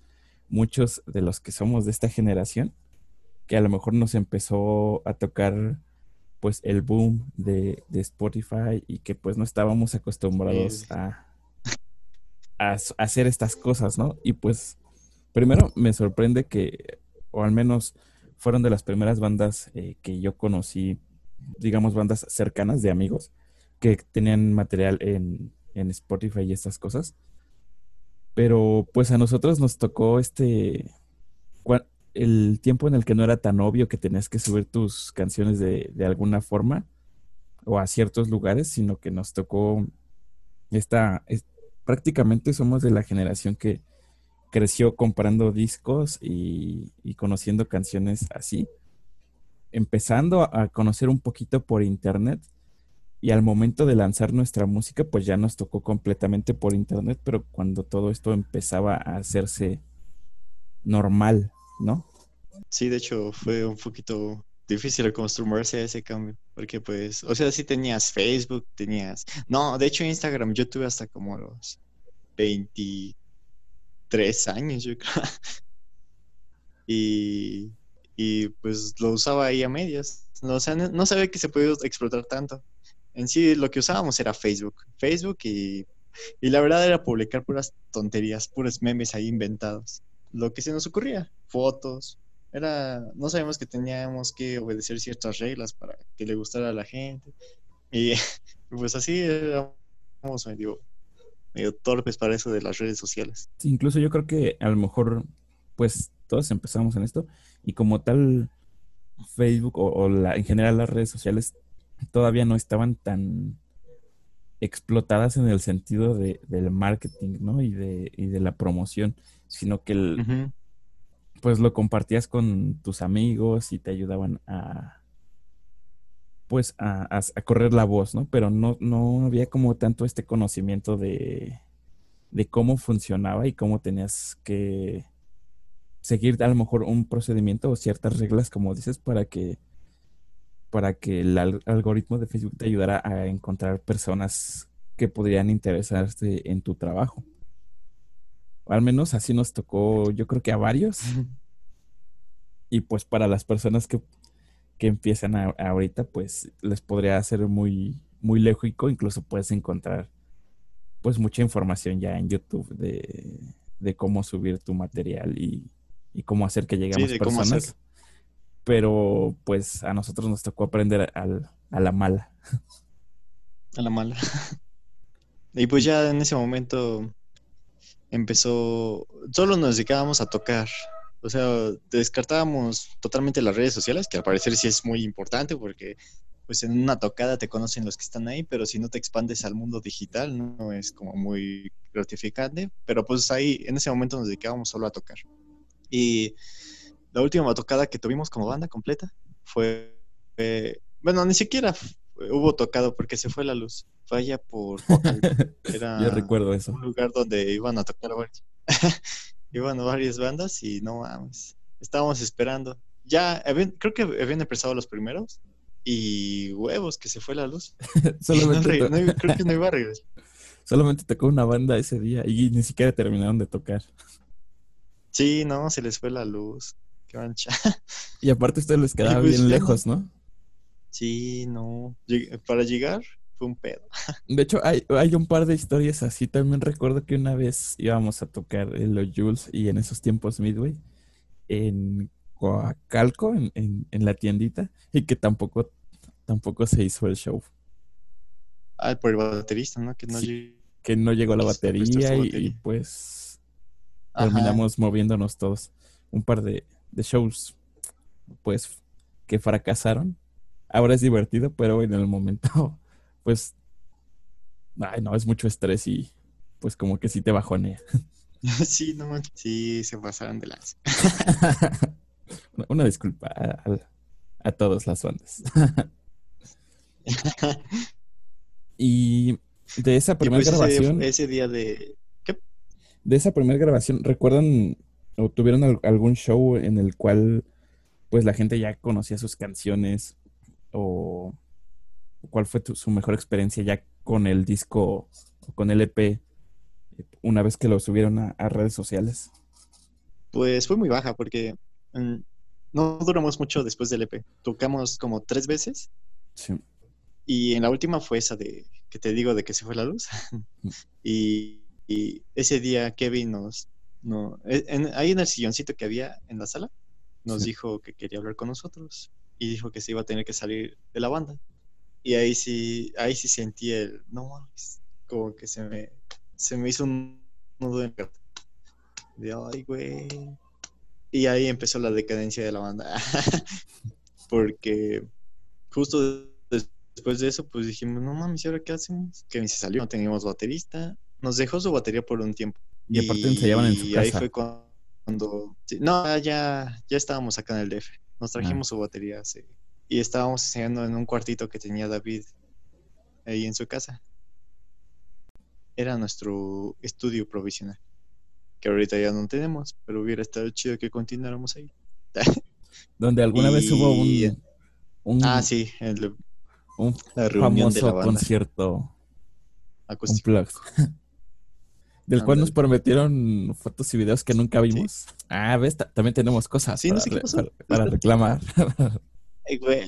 muchos de los que somos de esta generación, que a lo mejor nos empezó a tocar pues el boom de, de Spotify y que pues no estábamos acostumbrados a, a, hacer estas cosas, ¿no? Y pues, primero me sorprende que, o al menos fueron de las primeras bandas eh, que yo conocí, digamos, bandas cercanas de amigos, que tenían material en, en Spotify y estas cosas. Pero pues a nosotros nos tocó este el tiempo en el que no era tan obvio que tenías que subir tus canciones de, de, alguna forma o a ciertos lugares, sino que nos tocó esta, prácticamente somos de la generación que creció comprando discos y, conociendo canciones así, empezando a conocer un poquito por internet y al momento de lanzar nuestra música pues ya nos tocó completamente por internet, pero cuando todo esto empezaba a hacerse normal, ¿no? Sí, de hecho fue un poquito difícil acostumbrarse a ese cambio, porque pues, o sea, sí tenías Facebook, tenías, no, de hecho Instagram yo tuve hasta como los 23 años, yo creo. y, y pues lo usaba ahí a medias, o sea, no, sabía que se podía explotar tanto. En sí lo que usábamos era Facebook, Facebook y, y la verdad era publicar puras tonterías, puros memes ahí inventados. Lo que se nos ocurría, fotos, era, no sabemos que teníamos que obedecer ciertas reglas para que le gustara a la gente. Y pues así éramos medio, medio torpes para eso de las redes sociales. incluso yo creo que a lo mejor, pues todos empezamos en esto y como tal Facebook o, la, en general las redes sociales todavía no estaban tan explotadas en el sentido de, del marketing, ¿no? Y de, y de la promoción, sino que el, pues lo compartías con tus amigos y te ayudaban a pues a, a, correr la voz, ¿no? Pero no, no había como tanto este conocimiento de, de cómo funcionaba y cómo tenías que seguir a lo mejor un procedimiento o ciertas reglas, como dices, para que para que el algoritmo de Facebook te ayudara a encontrar personas que podrían interesarse en tu trabajo. Al menos así nos tocó, yo creo que a varios. Y pues para las personas que, que empiezan ahorita, pues les podría ser muy, muy lógico. Incluso puedes encontrar pues mucha información ya en YouTube de, cómo subir tu material y, cómo hacer que llegue a más personas. Pero pues a nosotros nos tocó aprender a la mala. A la mala. Y pues ya en ese momento empezó, solo nos dedicábamos a tocar. O sea, descartábamos totalmente las redes sociales, que al parecer sí es muy importante porque pues en una tocada te conocen los que están ahí, pero si no te expandes al mundo digital, no es como muy gratificante. Pero pues ahí, en ese momento nos dedicábamos solo a tocar. Y la última tocada que tuvimos como banda completa fue, bueno, ni siquiera hubo tocado porque se fue la luz. Fue allá por Era Yo recuerdo eso. Un lugar donde iban a tocar varias, iban varias bandas y no mames. Estábamos esperando. Ya, creo que habían empezado los primeros y huevos, que se fue la luz. Solamente creo que no iba a regresar. Solamente tocó una banda ese día y ni siquiera terminaron de tocar. Sí, no, se les fue la luz. Qué mancha. Y aparte ustedes les quedaba pues bien lejos, ¿no? Sí, no. Para llegar fue un pedo. De hecho, hay, hay un par de historias así. También recuerdo que una vez íbamos a tocar en los Jules y en esos tiempos Midway en Coacalco, en, en, la tiendita, y que tampoco, tampoco se hizo el show. Ah, por el baterista, ¿no? Que no, que no llegó la batería, y, pues terminamos moviéndonos todos. Un par de, de shows, pues, que fracasaron. Ahora es divertido, pero en el momento, pues, ay, no, es mucho estrés y pues como que sí te bajonea. Sí, no, sí, se pasaron de las. Una disculpa a, todas las bandas. y de esa primera pues grabación. Ese, día de. ¿Qué? De esa primera grabación, ¿recuerdan o tuvieron algún show en el cual pues la gente ya conocía sus canciones o cuál fue su mejor experiencia ya con el disco o con el EP una vez que lo subieron a, a redes sociales? Pues fue muy baja porque mm, no duramos mucho después del EP. Tocamos como tres veces. Sí. Y en la última fue esa de que te digo de que se fue la luz. Y, ese día Kevin nos, no, e, ahí en el silloncito que había en la sala, nos dijo que quería hablar con nosotros y dijo que se iba a tener que salir de la banda. Y ahí sí, ahí sí sentí el, no como que se me, se me hizo un nudo en el de ay, güey, y ahí empezó la decadencia de la banda. Porque justo después de eso, pues dijimos, no mames, ¿y ahora qué hacemos? Kevin se salió, no teníamos baterista. Nos dejó su batería por un tiempo. Y, aparte ensayaban en su casa. Y ahí fue cuando... no, ya, ya estábamos acá en el DF. Nos trajimos ah. su batería. Y estábamos ensayando en un cuartito que tenía David ahí en su casa. Era nuestro estudio provisional que ahorita ya no tenemos, pero hubiera estado chido que continuáramos ahí. Donde alguna vez hubo un, ah, sí, el, un famoso concierto un del cual nos prometieron fotos y videos que nunca vimos. Ah, ves, también tenemos cosas para, reclamar.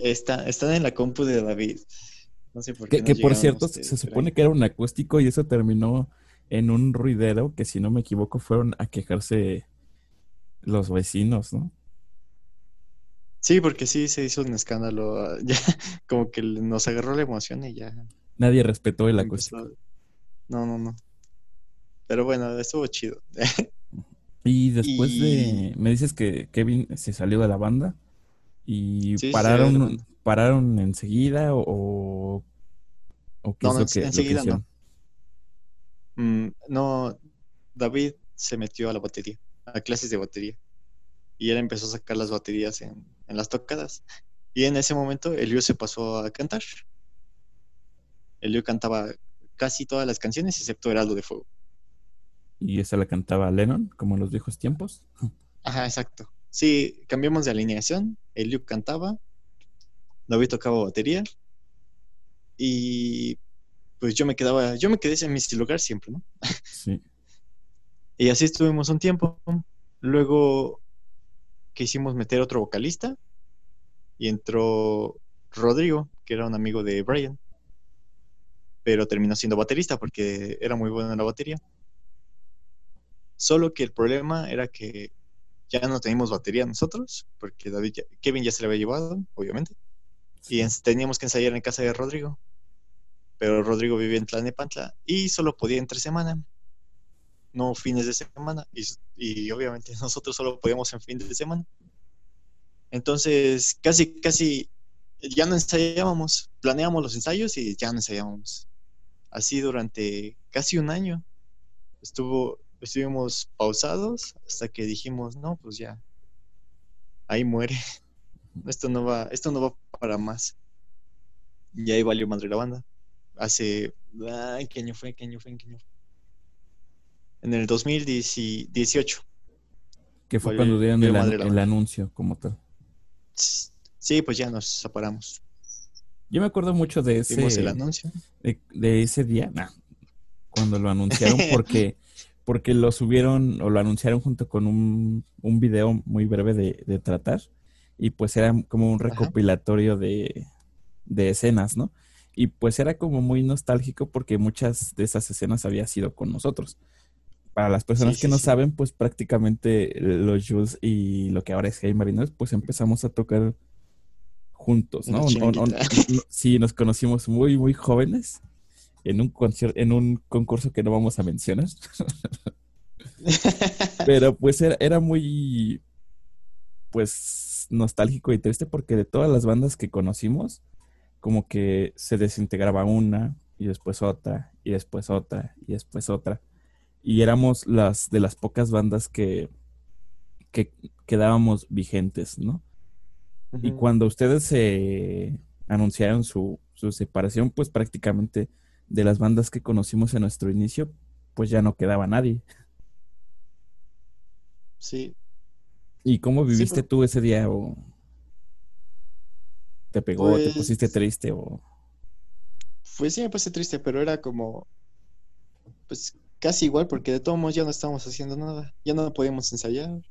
está, están en la compu de David. No sé por qué. Que, por cierto, se supone que era un acústico y eso terminó en un ruidero que si no me equivoco fueron a quejarse los vecinos, ¿no? Sí, porque sí se hizo un escándalo, ah, ya como que nos agarró la emoción y ya. Nadie respetó el acústico. No, no, no. Pero bueno, estuvo chido. y después de, me dices que Kevin se salió de la banda y pararon, pararon enseguida o, o qué no, es que, enseguida no. Mm, no, David se metió a la batería, a clases de batería. y él empezó a sacar las baterías en, en las tocadas. Y en ese momento Elio se pasó a cantar. Elio cantaba casi todas las canciones excepto Heraldo de Fuego. ¿Y esa la cantaba Lennon, como en los viejos tiempos? Ajá, exacto. Sí, cambiamos de alineación. Elio cantaba, David tocaba batería y pues yo me quedaba, yo me quedé en mi lugar siempre, ¿no? Sí. y así estuvimos un tiempo. Luego quisimos meter otro vocalista y entró Rodrigo, que era un amigo de Brian, pero terminó siendo baterista porque era muy bueno en la batería. Solo que el problema era que ya no teníamos batería nosotros, porque David Kevin ya se le había llevado, obviamente, y teníamos que ensayar en casa de Rodrigo. Pero Rodrigo vivía en Tlanepantla y solo podía entre semana, no fines de semana, y, y obviamente nosotros solo podíamos en fin de semana. Entonces, casi, casi, ya no ensayábamos, planeábamos los ensayos y ya no ensayábamos. Así durante casi un año. Estuvo, estuvimos pausados hasta que dijimos, no, pues ya, ahí muere. Esto no va, esto no va para más. Y ahí valió madre la banda. Hace, ¿qué año fue? ¿Qué año fue? ¿Qué año fue? En el 2018. Que fue cuando dieron el anuncio como tal. Sí, pues ya nos separamos. Yo me acuerdo mucho de ese. el anuncio? De, ese día, cuando lo anunciaron, porque, porque lo subieron o lo anunciaron junto con un, un video muy breve de, tratar. Y pues era como un recopilatorio de, de escenas, ¿no? Y pues era como muy nostálgico porque muchas de esas escenas había sido con nosotros. Para las personas que no saben, pues prácticamente los Jules y lo que ahora es Hey Marinos, pues empezamos a tocar juntos, ¿no? sí, nos conocimos muy, muy jóvenes en un, en un concurso que no vamos a mencionar. Pero pues era, era muy, pues, nostálgico y triste porque de todas las bandas que conocimos, como que se desintegraba una y después otra y después otra y después otra y éramos las de las pocas bandas que, que quedábamos vigentes, ¿no? Y cuando ustedes se anunciaron su, su separación, pues prácticamente de las bandas que conocimos en nuestro inicio, pues ya no quedaba nadie. Sí. ¿Y cómo viviste tú ese día? ¿O te pegó, te pusiste pues triste? o Pues sí, me puse triste, pero era como, pues casi igual, porque de todos modos ya no estábamos haciendo nada, ya no podíamos ensayar,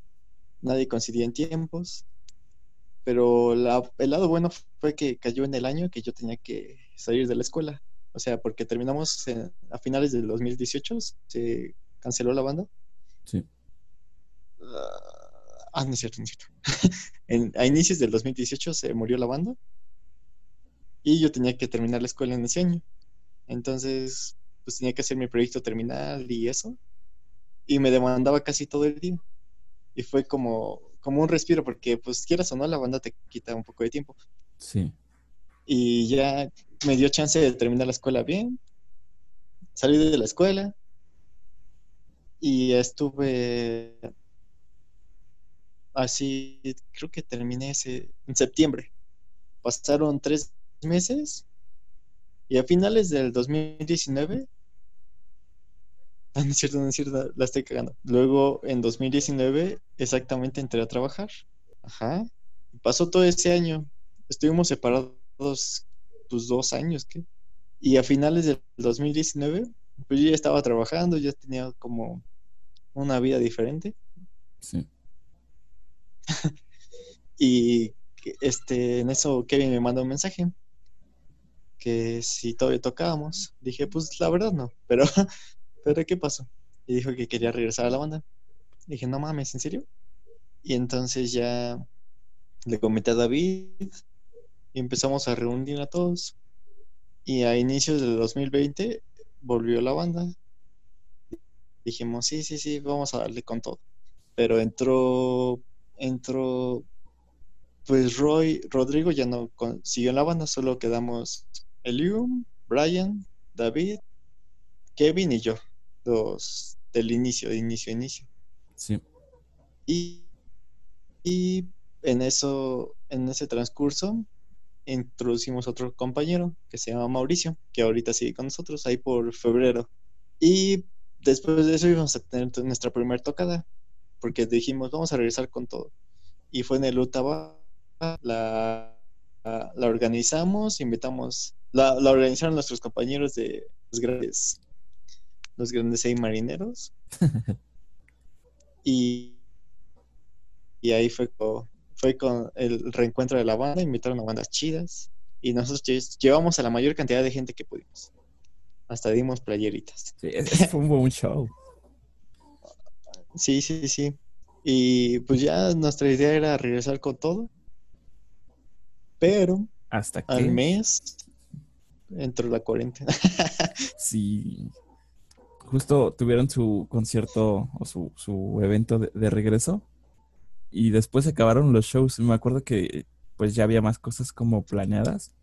nadie coincidía en tiempos, pero el lado bueno fue que cayó en el año que yo tenía que salir de la escuela, o sea, porque terminamos a finales del 2018, se canceló la banda. Sí. ah, no es cierto, no es cierto. a inicios del 2018 se murió la banda y yo tenía que terminar la escuela en ese año. Entonces, pues tenía que hacer mi proyecto terminal y eso. Y me demandaba casi todo el día. Y fue como, como un respiro, porque pues quieras o no, la banda te quita un poco de tiempo. Sí. Y ya me dio chance de terminar la escuela bien. Salí de la escuela y estuve así, creo que terminé ese, en septiembre. Pasaron tres meses y a finales del 2019 Ah, no es cierto, no es cierto, la estoy cagando. Luego, en 2019, exactamente entré a trabajar. Ajá. Pasó todo ese año. Estuvimos separados, pues, dos años, ¿qué? Y a finales del 2019, pues yo ya estaba trabajando, ya tenía como una vida diferente. Sí. y este, en eso Kevin me mandó un mensaje que si todavía tocábamos. Dije, pues la verdad no, pero ¿pero qué pasó? Y dijo que quería regresar a la banda. Dije, no mames, ¿en serio? Y entonces ya le comenté a David y empezamos a reunir a todos. Y a inicios del 2020 volvió la banda. Dijimos, sí, sí, sí, vamos a darle con todo. Pero entró, entró, pues Roy, Rodrigo ya no siguió en la banda, solo quedamos Elium, Brian, David, Kevin y yo del inicio, de inicio inicio. Sí. Y, y en eso, en ese transcurso, introducimos otro compañero que se llama Mauricio, que ahorita sigue con nosotros, ahí por febrero. Y después de eso íbamos a tener nuestra primera tocada, porque dijimos, vamos a regresar con todo. Y fue en el Utaba, la, la, organizamos, invitamos, la, la, organizaron nuestros compañeros de los grandes, los grandes seis marineros. y, y ahí fue fue con el reencuentro de la banda, invitaron a bandas chidas y nosotros llevamos a la mayor cantidad de gente que pudimos. Hasta dimos playeritas. Sí, fue un buen show. Sí, sí, sí. Y pues ya nuestra idea era regresar con todo. Pero hasta que al mes entró la cuarentena. sí. Justo tuvieron su concierto o su, su evento de regreso y después acabaron los shows. Me acuerdo que pues ya había más cosas como planeadas.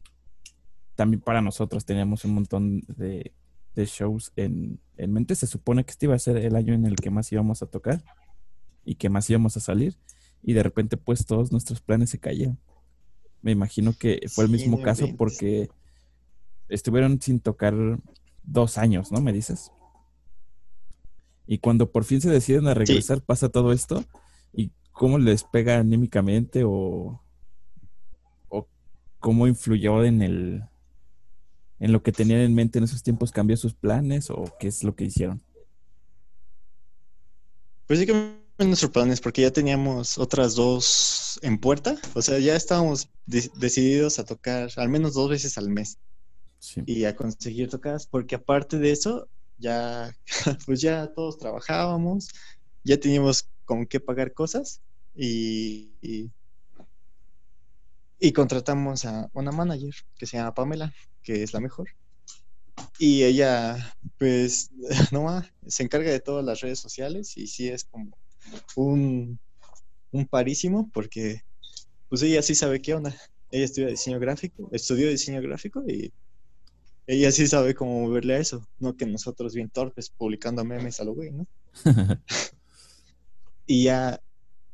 También para nosotros teníamos un montón de, shows en, mente. Se supone que este iba a ser el año en el que más íbamos a tocar y que más íbamos a salir. Y de repente pues todos nuestros planes se cayeron. Me imagino que fue el mismo caso porque estuvieron sin tocar dos años, ¿no? Me dices. Y cuando por fin se deciden a regresar, pasa todo esto cómo les pega anímicamente o, o cómo influyó en el en lo que tenían en mente en esos tiempos, cambió sus planes o qué es lo que hicieron? Pues sí que nuestros planes porque ya teníamos otras dos en puerta, o sea, ya estábamos decididos a tocar al menos dos veces al mes y a conseguir tocadas, porque aparte de eso, ya, pues ya todos trabajábamos, ya teníamos con qué pagar cosas y, y, contratamos a una manager que se llama Pamela, que es la mejor. Y ella, pues, no se encarga de todas las redes sociales y sí es como un, un parísimo porque, pues, ella sí sabe qué onda. Ella estudia diseño gráfico, estudió diseño gráfico y ella sí sabe cómo moverle a eso, no que nosotros bien torpes publicando memes a lo güey, ¿no? y ya,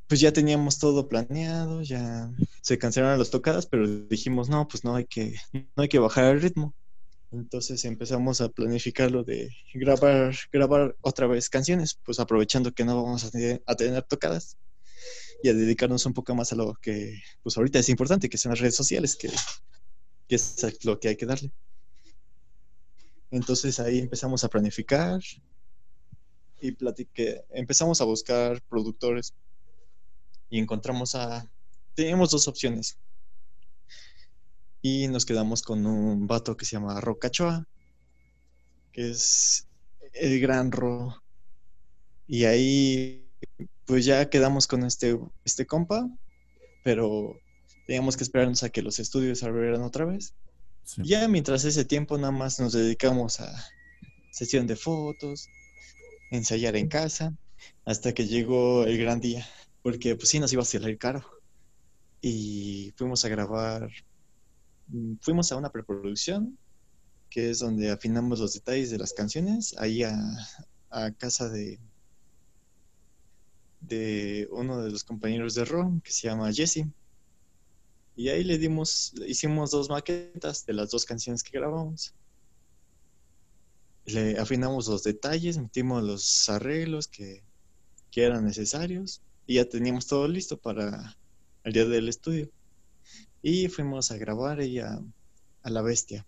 pues ya teníamos todo planeado, ya se cancelaron las tocadas, pero dijimos, no, pues no hay que, no hay que bajar el ritmo. Entonces empezamos a planificar lo de grabar, grabar otra vez canciones, pues aprovechando que no vamos a tener, a tener tocadas y a dedicarnos un poco más a lo que, pues ahorita es importante, que son las redes sociales, que, que es lo que hay que darle. Entonces ahí empezamos a planificar, y platiqué, empezamos a buscar productores y encontramos a, teníamos dos opciones. Y nos quedamos con un vato que se llama Rocachoa, que es el gran Ro. Y ahí pues ya quedamos con este, este compa, pero teníamos que esperarnos a que los estudios abrieran otra vez. Ya mientras ese tiempo nada más nos dedicamos a sesión de fotos, ensayar en casa, hasta que llegó el gran día, porque pues sí nos iba a salir caro. Y fuimos a grabar, mm, fuimos a una preproducción, que es donde afinamos los detalles de las canciones, ahí a, casa de, de uno de los compañeros de Ron, que se llama Jesse. Y ahí le dimos, hicimos dos maquetas de las dos canciones que grabamos le afinamos los detalles, metimos los arreglos que, eran necesarios y ya teníamos todo listo para el día del estudio. Y fuimos a grabar ella a la bestia.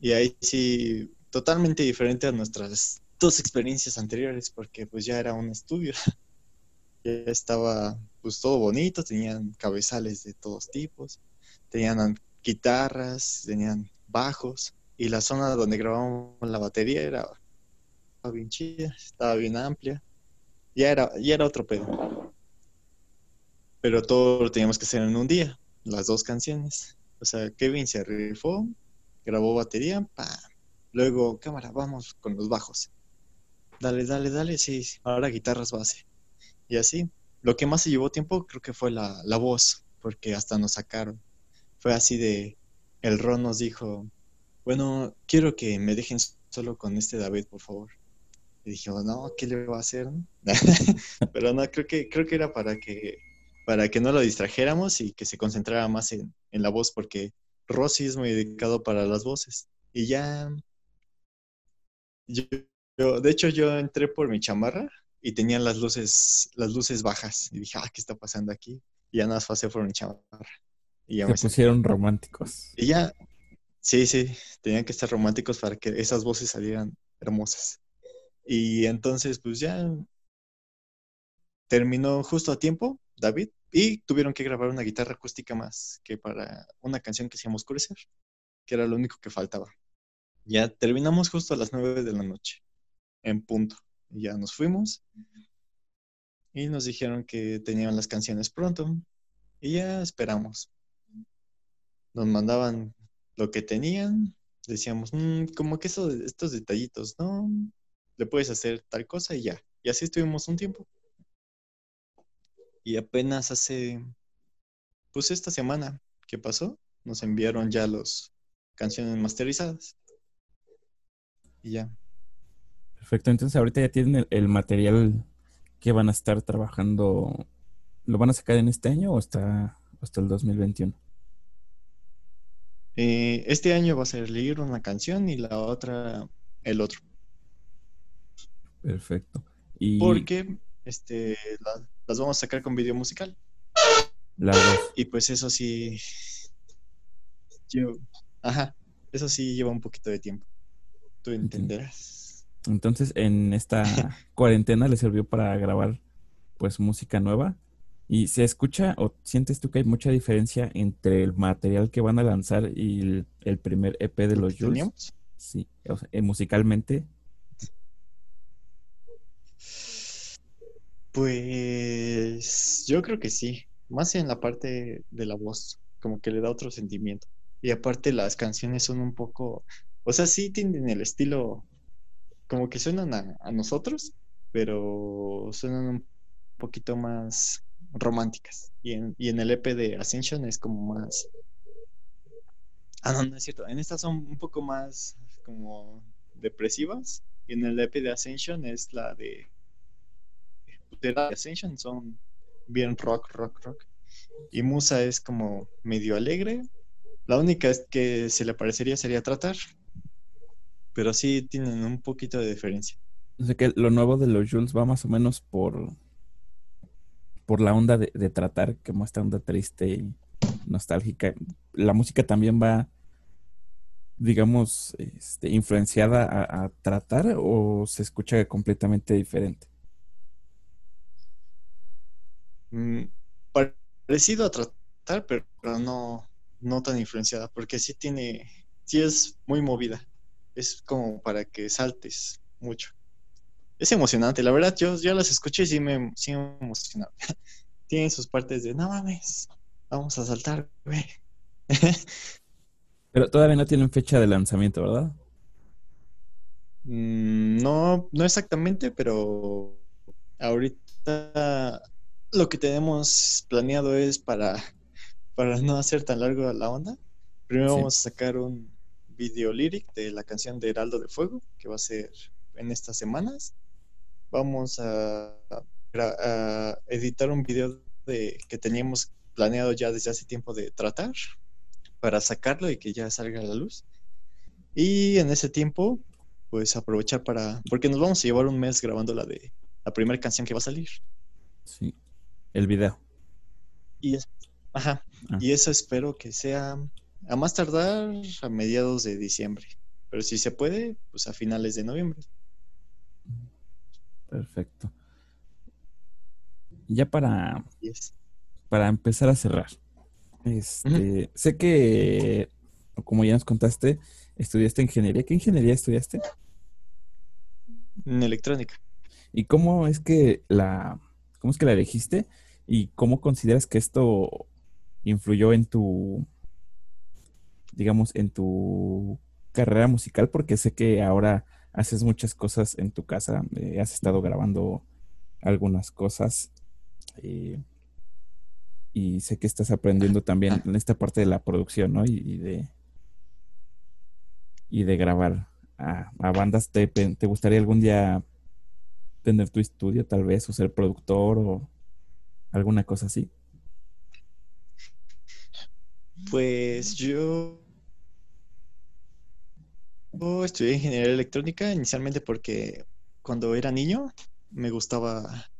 Y ahí sí, totalmente diferente a nuestras dos experiencias anteriores, porque pues ya era un estudio. ya estaba pues todo bonito, tenían cabezales de todos tipos, tenían guitarras, tenían bajos y la zona donde grabamos la batería era bien chida, estaba bien amplia. Ya era, ya era otro pedo. Pero todo lo teníamos que hacer en un día, las dos canciones. O sea, Kevin se rifó, grabó batería, pa. Luego, cámara, vamos con los bajos. Dale, dale, dale, sí, ahora guitarras base. Y así. Lo que más se llevó tiempo creo que fue la, la voz, porque hasta nos sacaron. Fue así de, el Ron nos dijo, bueno, quiero que me dejen solo con este David, por favor. Y dije, no, ¿qué le va a hacer? Pero no, creo que, creo que era para que, para que no lo distrajéramos y que se concentrara más en, en la voz, porque Rosy es muy dedicado para las voces. Y ya, yo, yo- de hecho, yo entré por mi chamarra y tenían las luces, las luces bajas. Y dije, ah, ¿qué está pasando aquí? Y ya nada más pasé por mi chamarra. Y ya Se me pusieron románticos. Y ya, sí, sí, tenían que estar románticos para que esas voces salieran hermosas. Y entonces, pues ya terminó justo a tiempo, David, y tuvieron que grabar una guitarra acústica más que para una canción que se llama Oscurecer, que era lo único que faltaba. Ya terminamos justo a las nueve de la noche, en punto. Ya nos fuimos y nos dijeron que tenían las canciones pronto y ya esperamos. Nos mandaban lo que tenían, decíamos, "Mm, como que eso- estos detallitos, ¿no? Le puedes hacer tal cosa y ya. Y así estuvimos un tiempo. Y apenas hace, pues esta semana que pasó, nos enviaron ya las canciones masterizadas. Y ya. Perfecto. Entonces ahorita ya tienen el, el material que van a estar trabajando. ¿Lo van a sacar en este año o hasta, hasta el 2021? Eh, este año va a salir una canción y la otra el otro. Perfecto. Y Porque este, la- las vamos a sacar con video musical. las dos. Y pues eso sí. Yo, ajá, eso sí lleva un poquito de tiempo. Tú entenderás. Entonces, en esta cuarentena le sirvió para grabar pues música nueva. ¿Y se escucha o sientes tú que hay mucha diferencia entre el material que van a lanzar y el, el primer EP de los Jules? ¿Teníamos? Sí, o sea, eh, musicalmente. Pues yo creo que sí. Más en la parte de la voz, como que le da otro sentimiento. Y aparte las canciones son un poco, o sea, sí tienen el estilo, como que suenan a, a nosotros, pero suenan un poquito más románticas. Y en, y en el EP de Ascension es como más... Ah, no, no es cierto. En estas son un poco más como depresivas. Y en el EP de Ascension es la de... De Ascension son bien rock, rock, rock. Y Musa es como medio alegre. La única es que se le parecería sería tratar. Pero sí tienen un poquito de diferencia. O sea que lo nuevo de los Jules va más o menos por, por la onda de, tratar, como esta onda triste y nostálgica. La música también va, digamos, este, influenciada a, a tratar o se escucha completamente diferente. Mm, parecido a tratar, pero no, no tan influenciada, porque sí tiene, sí es muy movida. Es como para que saltes mucho. Es emocionante, la verdad, yo, yo las escuché y sí me, sí me emocionaba. Tienen sus partes de, no mames, vamos a saltar, güey. Pero todavía no tienen fecha de lanzamiento, ¿verdad? Mm, No, no exactamente, pero ahorita lo que tenemos planeado es para, para no hacer tan largo la onda. Primero Sí. vamos a sacar un video lyric de la canción de Heraldo de Fuego, que va a ser en estas semanas. Vamos a, editar un video de, que teníamos planeado ya desde hace tiempo de tratar para sacarlo y que ya salga a la luz. Y en ese tiempo, pues aprovechar para, porque nos vamos a llevar un mes grabando la de la primera canción que va a salir. Sí. El video. Y es, ajá, Ah. y eso espero que sea a más tardar a mediados de diciembre. Pero si se puede, pues a finales de noviembre. Perfecto. Ya para, para empezar a cerrar. Este, sé que, como ya nos contaste, estudiaste ingeniería. ¿Qué ingeniería estudiaste? en electrónica. ¿Y cómo es que la, cómo es que la elegiste? ¿Y cómo consideras que esto influyó en tu, digamos, en tu carrera musical? Porque sé que ahora haces muchas cosas en tu casa, eh, has estado grabando algunas cosas eh, y sé que estás aprendiendo también en esta parte de la producción, ¿no? Y, y de y de grabar a, a bandas. ¿Te, te gustaría algún día tener tu estudio tal vez o ser productor o alguna cosa así? Pues yo estudié ingeniería electrónica inicialmente porque cuando era niño me gustaba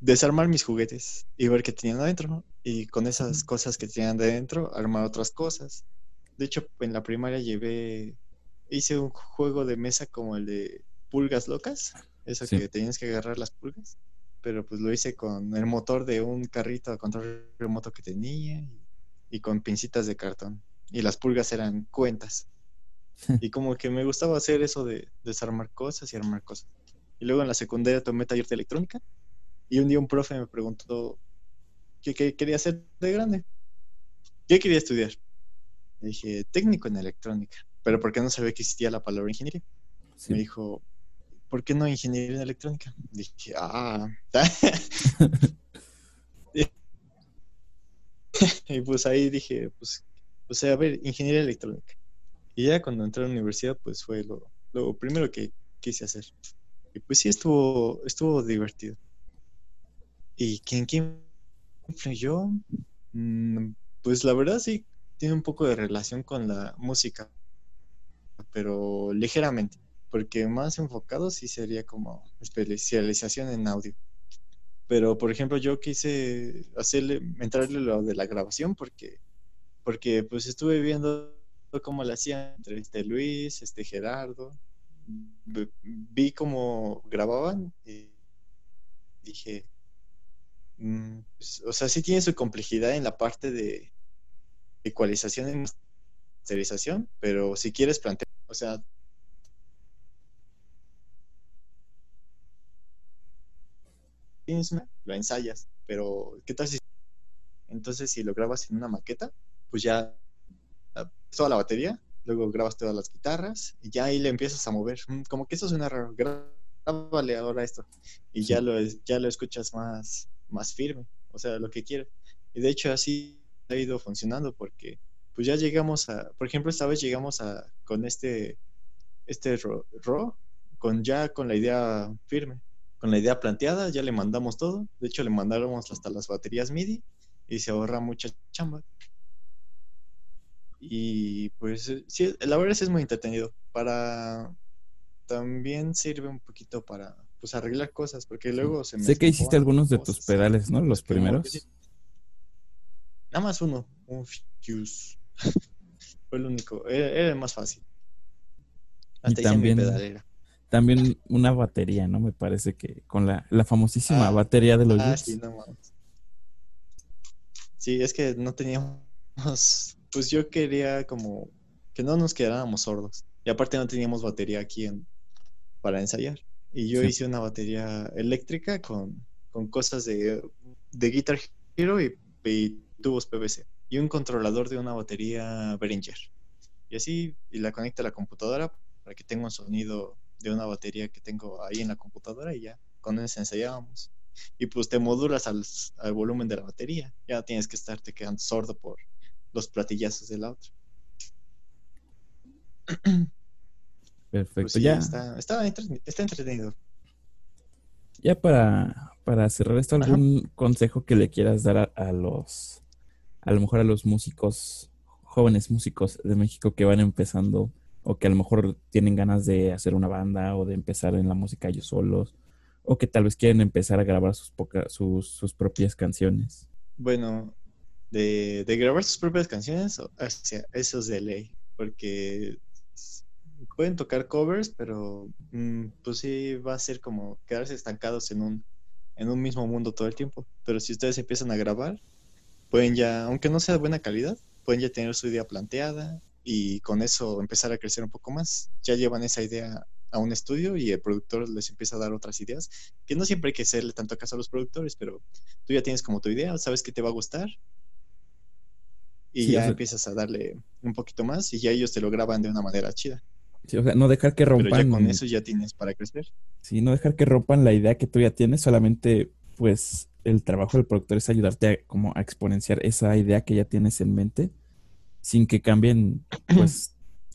desarmar mis juguetes y ver qué tenían adentro. Y con esas cosas que tenían adentro, armar otras cosas. De hecho, en la primaria llevé, hice un juego de mesa como el de pulgas locas, eso que tenías que agarrar las pulgas, pero pues lo hice con el motor de un carrito a control remoto que tenía y, con pincitas de cartón. Y las pulgas eran cuentas. y como que me gustaba hacer eso de desarmar cosas y armar cosas. Y luego en la secundaria tomé taller de electrónica y un día un profe me preguntó qué, quería hacer de grande. ¿Qué quería estudiar? Le dije, técnico en electrónica, pero porque no sabía que existía la palabra ingeniería. Me dijo, ¿por qué no ingeniería en electrónica? Dije, ah, y pues ahí dije, pues, sea, a ver, ingeniería electrónica. Y ya cuando entré a la universidad, pues fue lo, lo primero que quise hacer. Y pues sí, estuvo, estuvo divertido. ¿Y quién, quién influyó? Mm, pues la verdad sí, tiene un poco de relación con la música, pero ligeramente, porque más enfocado sí sería como especialización en audio. Pero, por ejemplo, yo quise hacerle, entrarle lo de la grabación porque, porque pues estuve viendo cómo lo hacían entre este Luis, este Gerardo, vi cómo grababan y dije, mm, pues, o sea, sí tiene su complejidad en la parte de ecualización y masterización, pero si quieres plantear, o sea, lo ensayas, pero ¿qué tal si entonces si lo grabas en una maqueta, pues ya toda la batería luego grabas todas las guitarras y ya ahí le empiezas a mover. Mm, como que eso suena raro, grábale ahora esto. Y ya, lo, ya lo escuchas más, más firme, o sea, lo que quieres. Y de hecho así ha ido funcionando porque pues ya llegamos a, por ejemplo, esta vez llegamos a, con este, este RAW, con ya con la idea firme, con la idea planteada, ya le mandamos todo. De hecho, le mandáramos hasta las baterías MIDI y se ahorra mucha chamba. Y pues eh, sí, la verdad es, es muy entretenido. Para también sirve un poquito para pues arreglar cosas, porque luego se me Sé que hiciste algunos de tus pedales, ¿no? Los primeros. Nada más uno, un Fuse. Fue el único, era, el más fácil. Hasta y también, pedalera. también una batería, ¿no? Me parece que con la, la famosísima ah, batería de los ah, sí, sí, es que no teníamos pues yo quería como que no nos quedáramos sordos. Y aparte no teníamos batería aquí en, para ensayar. Y yo hice una batería eléctrica con, cosas de, de Guitar Hero y, tubos PVC. Y un controlador de una batería Behringer. Y así, y la conecto a la computadora para que tenga un sonido de una batería que tengo ahí en la computadora y ya con eso ensayábamos. Y pues te modulas al, al volumen de la batería. Ya tienes que estarte quedando sordo por los platillazos de la otra. Perfecto, pues ya. Está, entretenido. Ya para, para cerrar esto, ¿algún consejo que le quieras dar a, los, a lo mejor a los músicos, jóvenes músicos de México que van empezando o que a lo mejor tienen ganas de hacer una banda o de empezar en la música ellos solos o que tal vez quieren empezar a grabar sus, sus, sus propias canciones? Bueno, de, grabar sus propias canciones, hacia eso es de ley, porque pueden tocar covers, pero mm, pues sí va a ser como quedarse estancados en un, en un mismo mundo todo el tiempo. Pero si ustedes empiezan a grabar, pueden ya, aunque no sea de buena calidad, pueden ya tener su idea planteada y con eso empezar a crecer un poco más. Ya llevan esa idea a un estudio y el productor les empieza a dar otras ideas, que no siempre hay que hacerle tanto caso a los productores, pero tú ya tienes como tu idea, sabes que te va a gustar y ya empiezas a darle un poquito más y ya ellos te lo graban de una manera chida. Sí, o sea, no dejar que rompan. Pero ya con eso ya tienes para crecer. Sí, no dejar que rompan la idea que tú ya tienes, solamente pues el trabajo del productor es ayudarte a, como a exponenciar esa idea que ya tienes en mente sin que cambien pues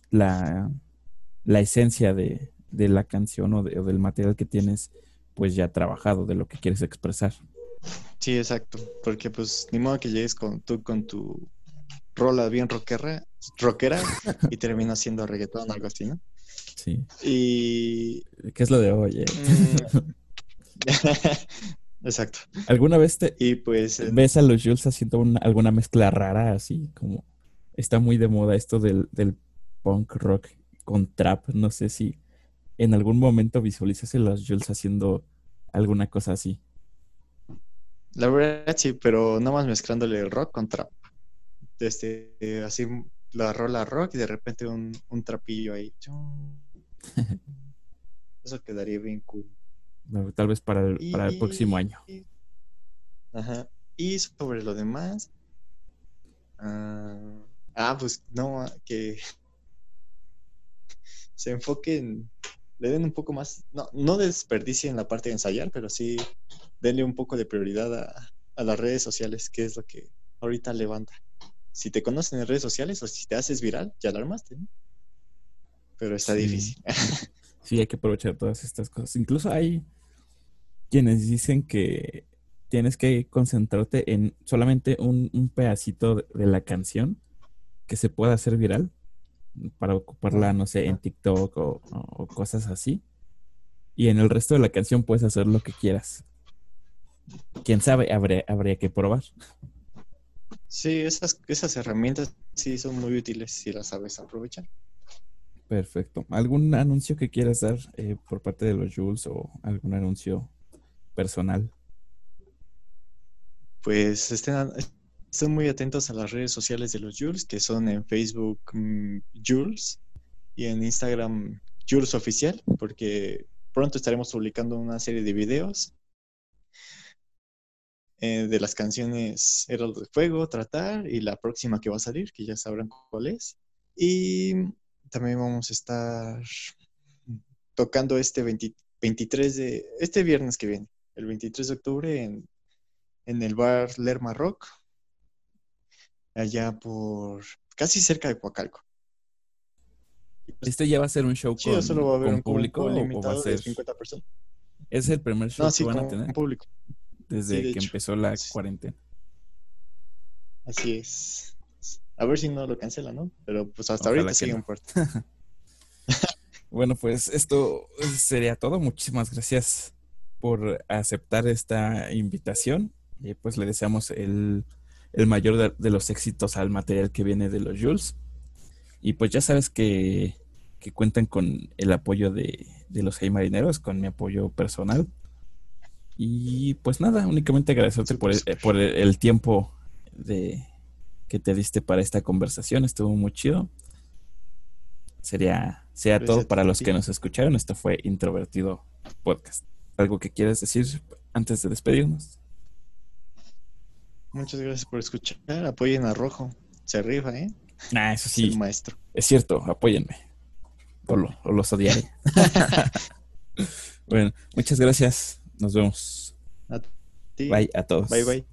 la, la esencia de, de, la canción o, o, del material que tienes pues ya trabajado, de lo que quieres expresar. Sí, exacto, porque pues ni modo que llegues con tú con tu rola bien rockera, rockera y terminó siendo reggaetón, algo así, ¿no? Sí. Y... ¿Qué es lo de hoy? eh? mm, Exacto. ¿Alguna vez te Y pues... eh, ves a los Jules haciendo una- alguna mezcla rara así? Como está muy de moda esto del, del punk rock con trap. No sé si en algún momento visualizas a los Jules haciendo alguna cosa así. La verdad sí, pero nada más mezclándole el rock con trap. Este, eh, así la rola rock y de repente un, un trapillo ahí. Eso quedaría bien cool. No, Tal vez para el, para el próximo año. Y- Ajá. Y sobre lo demás. ah, ah, pues no, que se enfoquen, le den un poco más, no, no desperdicien la parte de ensayar, pero sí denle un poco de prioridad a, a las redes sociales, que es lo que ahorita levanta. Si te conocen en redes sociales o si te haces viral, ya la armaste, ¿no? Pero está Sí. difícil. Sí, hay que aprovechar todas estas cosas. Incluso hay quienes dicen que tienes que concentrarte en solamente un, un pedacito de- de la canción que se pueda hacer viral para ocuparla, no sé, en TikTok o, o cosas así. Y en el resto de la canción puedes hacer lo que quieras. Quién sabe, habría, habría que probar. Sí, esas, esas herramientas sí son muy útiles si las sabes aprovechar. Perfecto. ¿Algún anuncio que quieras dar eh, por parte de los Jules o algún anuncio personal? Pues estén, estén muy atentos a las redes sociales de los Jules, que son en Facebook mm, Jules y en Instagram Jules Oficial, porque pronto estaremos publicando una serie de videos eh, de las canciones Heraldo de Fuego, Tratar y la próxima que va a salir, que ya sabrán cuál es. Y también vamos a estar tocando este 20 23 de, este viernes que viene, el 23 de octubre en en el bar Lerma Rock, allá por casi cerca de Coacalco. ¿Este ya va a ser un show chido, con, solo va a haber con un cupo público o- o va a limitado de ser... 50 personas. Es el primer show No, que sí, van a tener público. Desde sí, de que hecho. empezó la cuarentena. Así es. A ver si no lo cancela, ¿no? Pero pues hasta Ojalá ahorita sigue no. en puerta. Bueno, pues esto sería todo. Muchísimas gracias por aceptar esta invitación. Y pues le deseamos el, el mayor de, de los éxitos al material que viene de los Jules. Y pues ya sabes que, que cuentan con el apoyo de, de los Hey Marineros, con mi apoyo personal. Y pues nada, únicamente agradecerte por el, súper. por el, tiempo de, que te diste para esta conversación. Estuvo muy chido. Sería, sea Gracias todo para ti. los que nos escucharon. Esto fue Introvertido Podcast. ¿Algo que quieras decir antes de despedirnos? Muchas gracias por escuchar. Apoyen a Rojo. Se rifa, ¿eh? Ah, eso Es el sí, maestro. es cierto, apóyenme. O, lo- o los odiaré. bueno, muchas gracias. Nos vemos. A ti. Bye a todos. Bye, bye.